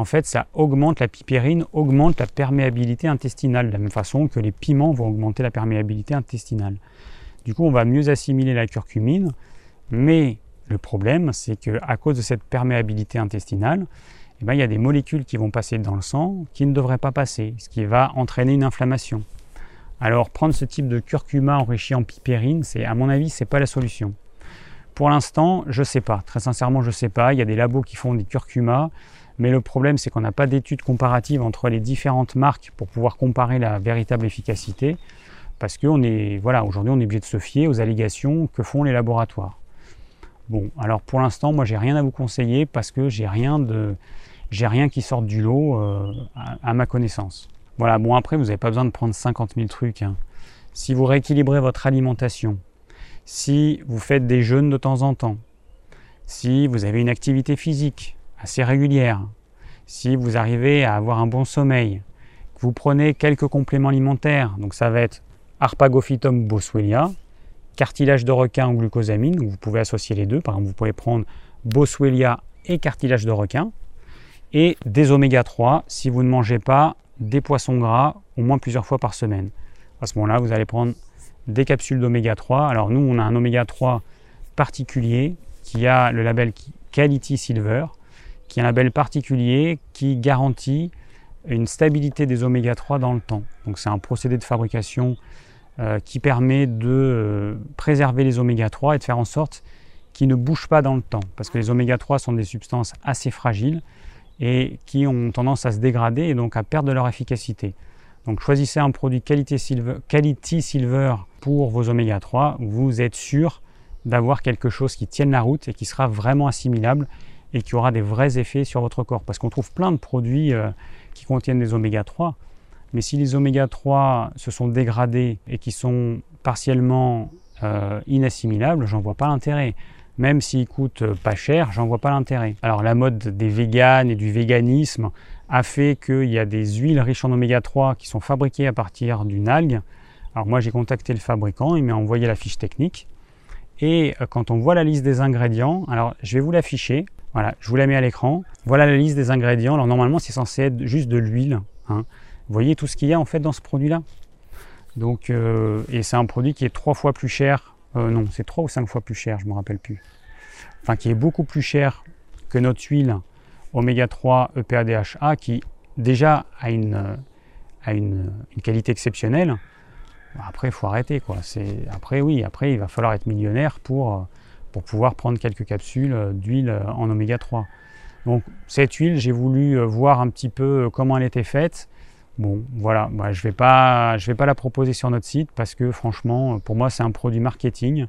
en fait, ça augmente la pipérine, augmente la perméabilité intestinale, de la même façon que les piments vont augmenter la perméabilité intestinale. Du coup, on va mieux assimiler la curcumine, mais le problème, c'est qu'à cause de cette perméabilité intestinale, eh ben, il y a des molécules qui vont passer dans le sang qui ne devraient pas passer, ce qui va entraîner une inflammation. Alors, prendre ce type de curcuma enrichi en pipérine, c'est, à mon avis, ce n'est pas la solution. Pour l'instant, je ne sais pas. Très sincèrement, je ne sais pas. Il y a des labos qui font des curcumas. Mais le problème, c'est qu'on n'a pas d'études comparatives entre les différentes marques pour pouvoir comparer la véritable efficacité. Parce qu'on est, voilà, aujourd'hui, on est obligé de se fier aux allégations que font les laboratoires. Bon, alors pour l'instant, moi, j'ai rien à vous conseiller parce que j'ai rien rien qui sorte du lot euh, à, ma connaissance. Voilà, bon après, vous n'avez pas besoin de prendre 50 000 trucs. Hein. Si vous rééquilibrez votre alimentation, si vous faites des jeûnes de temps en temps, si vous avez une activité physique, assez régulière, si vous arrivez à avoir un bon sommeil, que vous prenez quelques compléments alimentaires, donc ça va être Arpagophytum boswellia, cartilage de requin ou glucosamine, vous pouvez associer les deux, par exemple vous pouvez prendre boswellia et cartilage de requin, et des oméga 3 si vous ne mangez pas des poissons gras au moins plusieurs fois par semaine. À ce moment-là, vous allez prendre des capsules d'oméga 3. Alors nous, on a un oméga 3 particulier qui a le label Quality Silver qui est un label particulier qui garantit une stabilité des oméga 3 dans le temps. Donc c'est un procédé de fabrication euh, qui permet de euh, préserver les oméga 3 et de faire en sorte qu'ils ne bougent pas dans le temps. Parce que les oméga 3 sont des substances assez fragiles et qui ont tendance à se dégrader et donc à perdre leur efficacité. Donc choisissez un produit qualité silver, quality silver pour vos oméga 3, vous êtes sûr d'avoir quelque chose qui tienne la route et qui sera vraiment assimilable et qui aura des vrais effets sur votre corps. Parce qu'on trouve plein de produits euh, qui contiennent des oméga 3, mais si les oméga 3 se sont dégradés et qui sont partiellement euh, inassimilable, j'en vois pas l'intérêt. Même s'il coûte pas cher, j'en vois pas l'intérêt. Alors la mode des véganes et du véganisme a fait qu'il y a des huiles riches en oméga 3 qui sont fabriquées à partir d'une algue. Alors moi j'ai contacté le fabricant, il m'a envoyé la fiche technique. Et euh, quand on voit la liste des ingrédients, alors je vais vous l'afficher. Voilà, je vous la mets à l'écran. Voilà la liste des ingrédients. Alors normalement c'est censé être juste de l'huile. Hein. Vous voyez tout ce qu'il y a en fait dans ce produit-là? Donc, euh, et c'est un produit qui est trois fois plus cher. Euh, non, c'est trois ou cinq fois plus cher, je ne me rappelle plus. Enfin, qui est beaucoup plus cher que notre huile oméga 3 EPA-DHA, qui déjà a une, une, qualité exceptionnelle. Après, il faut arrêter. Après, oui, après, il va falloir être millionnaire pour, pour pouvoir prendre quelques capsules d'huile en oméga 3. Donc, cette huile, j'ai voulu voir un petit peu comment elle était faite. Bon, voilà, je ne vais, pas, la proposer sur notre site parce que franchement, pour moi, c'est un produit marketing.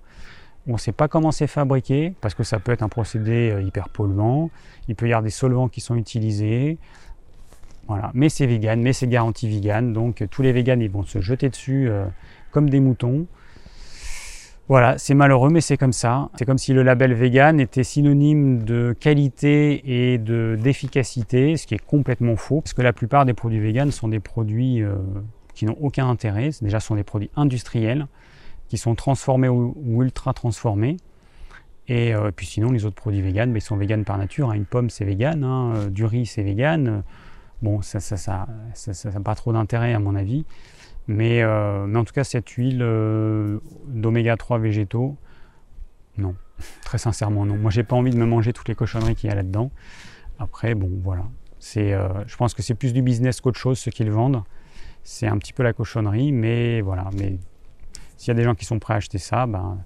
On ne sait pas comment c'est fabriqué parce que ça peut être un procédé euh, hyper polluant. Il peut y avoir des solvants qui sont utilisés. Voilà, mais c'est vegan, mais c'est garanti vegan. Donc tous les vegans, ils vont se jeter dessus euh, comme des moutons. Voilà, c'est malheureux, mais c'est comme ça. C'est comme si le label vegan était synonyme de qualité et d'efficacité, ce qui est complètement faux, parce que la plupart des produits vegan sont des produits euh, qui n'ont aucun intérêt. Déjà, ce sont des produits industriels qui sont transformés ou, ultra transformés. Et euh, puis sinon, les autres produits vegan, mais ils sont vegan par nature. Hein. Une pomme, c'est vegan, hein. euh, du riz, c'est vegan. Bon, ça n'a pas trop d'intérêt à mon avis. Euh, mais, en tout cas, cette huile euh, d'oméga 3 végétaux, non. *laughs* Très sincèrement, non. Moi, j'ai pas envie de me manger toutes les cochonneries qu'il y a là-dedans. Après, bon, voilà. Euh, je pense que c'est plus du business qu'autre chose, ce qu'ils vendent. C'est un petit peu la cochonnerie, mais voilà. Mais s'il y a des gens qui sont prêts à acheter ça, ben,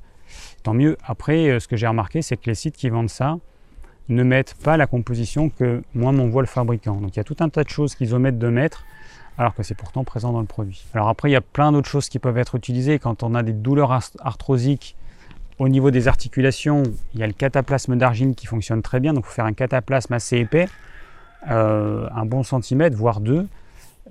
tant mieux. Après, ce que j'ai remarqué, c'est que les sites qui vendent ça ne mettent pas la composition que moi m'envoie le fabricant. Donc il y a tout un tas de choses qu'ils omettent de mettre alors que c'est pourtant présent dans le produit. Alors après, il y a plein d'autres choses qui peuvent être utilisées. Quand on a des douleurs arthrosiques au niveau des articulations, il y a le cataplasme d'argile qui fonctionne très bien. Donc il faut faire un cataplasme assez épais, euh, un bon centimètre, voire deux.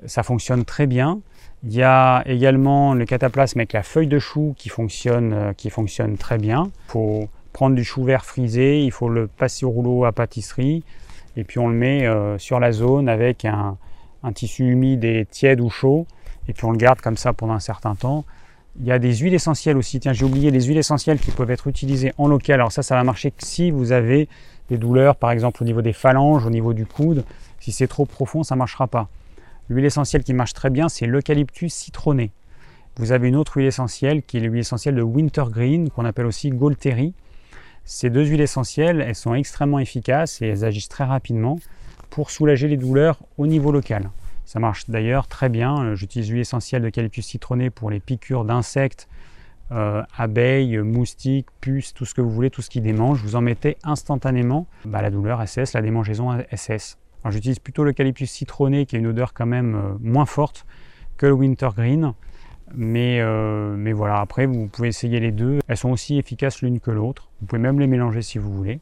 Ça fonctionne très bien. Il y a également le cataplasme avec la feuille de chou qui fonctionne, euh, qui fonctionne très bien. Il faut prendre du chou vert frisé, il faut le passer au rouleau à pâtisserie et puis on le met euh, sur la zone avec un, un tissu humide et tiède ou chaud, et puis on le garde comme ça pendant un certain temps. Il y a des huiles essentielles aussi. Tiens, j'ai oublié les huiles essentielles qui peuvent être utilisées en local. Alors ça, ça va marcher si vous avez des douleurs, par exemple au niveau des phalanges, au niveau du coude. Si c'est trop profond, ça ne marchera pas. L'huile essentielle qui marche très bien, c'est l'eucalyptus citronné. Vous avez une autre huile essentielle qui est l'huile essentielle de wintergreen, qu'on appelle aussi Golteri. Ces deux huiles essentielles, elles sont extrêmement efficaces et elles agissent très rapidement pour soulager les douleurs au niveau local. Ça marche d'ailleurs très bien. Euh, j'utilise l'huile essentielle d'eucalyptus citronné pour les piqûres d'insectes, euh, abeilles, moustiques, puces, tout ce que vous voulez, tout ce qui démange. Vous en mettez instantanément bah, la douleur SS, la démangeaison SS. J'utilise plutôt l'eucalyptus citronné qui a une odeur quand même euh, moins forte que le wintergreen. Mais, mais voilà, après vous pouvez essayer les deux. Elles sont aussi efficaces l'une que l'autre. Vous pouvez même les mélanger si vous voulez.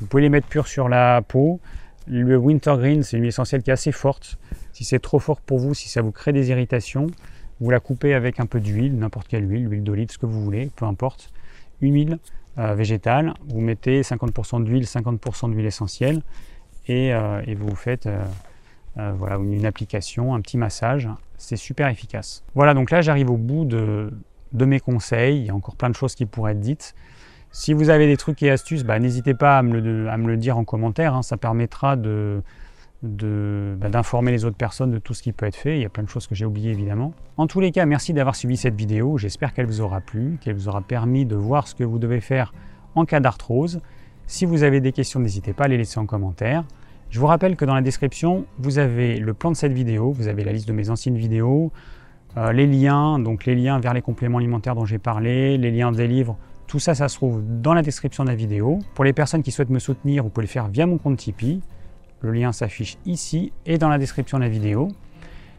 Vous pouvez les mettre pures sur la peau. Le wintergreen, c'est une huile essentielle qui est assez forte. Si c'est trop fort pour vous, si ça vous crée des irritations, vous la coupez avec un peu d'huile, n'importe quelle huile, l'huile d'olive, ce que vous voulez, peu importe. Une huile euh, végétale, vous mettez 50% d'huile, 50% d'huile essentielle et, euh, vous faites euh, voilà, une application, un petit massage. C'est super efficace. Voilà, donc là j'arrive au bout de, de mes conseils. Il y a encore plein de choses qui pourraient être dites. Si vous avez des trucs et astuces, bah, n'hésitez pas à me, le, dire en commentaire. Hein. ça permettra bah, d'informer les autres personnes de tout ce qui peut être fait. Il y a plein de choses que j'ai oubliées évidemment. En tous les cas, merci d'avoir suivi cette vidéo. J'espère qu'elle vous aura plu, qu'elle vous aura permis de voir ce que vous devez faire en cas d'arthrose. Si vous avez des questions, n'hésitez pas à les laisser en commentaire. Je vous rappelle que dans la description, vous avez le plan de cette vidéo, vous avez la liste de mes anciennes vidéos, euh, les liens, donc les liens vers les compléments alimentaires dont j'ai parlé, les liens des livres tout ça, ça se trouve dans la description de la vidéo. Pour les personnes qui souhaitent me soutenir, vous pouvez le faire via mon compte Tipeee. Le lien s'affiche ici et dans la description de la vidéo.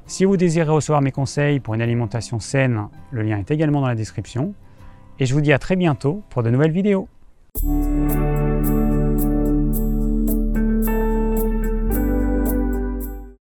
Si vous désirez recevoir mes conseils pour une alimentation saine, le lien est également dans la description. Et je vous dis à très bientôt pour de nouvelles vidéos.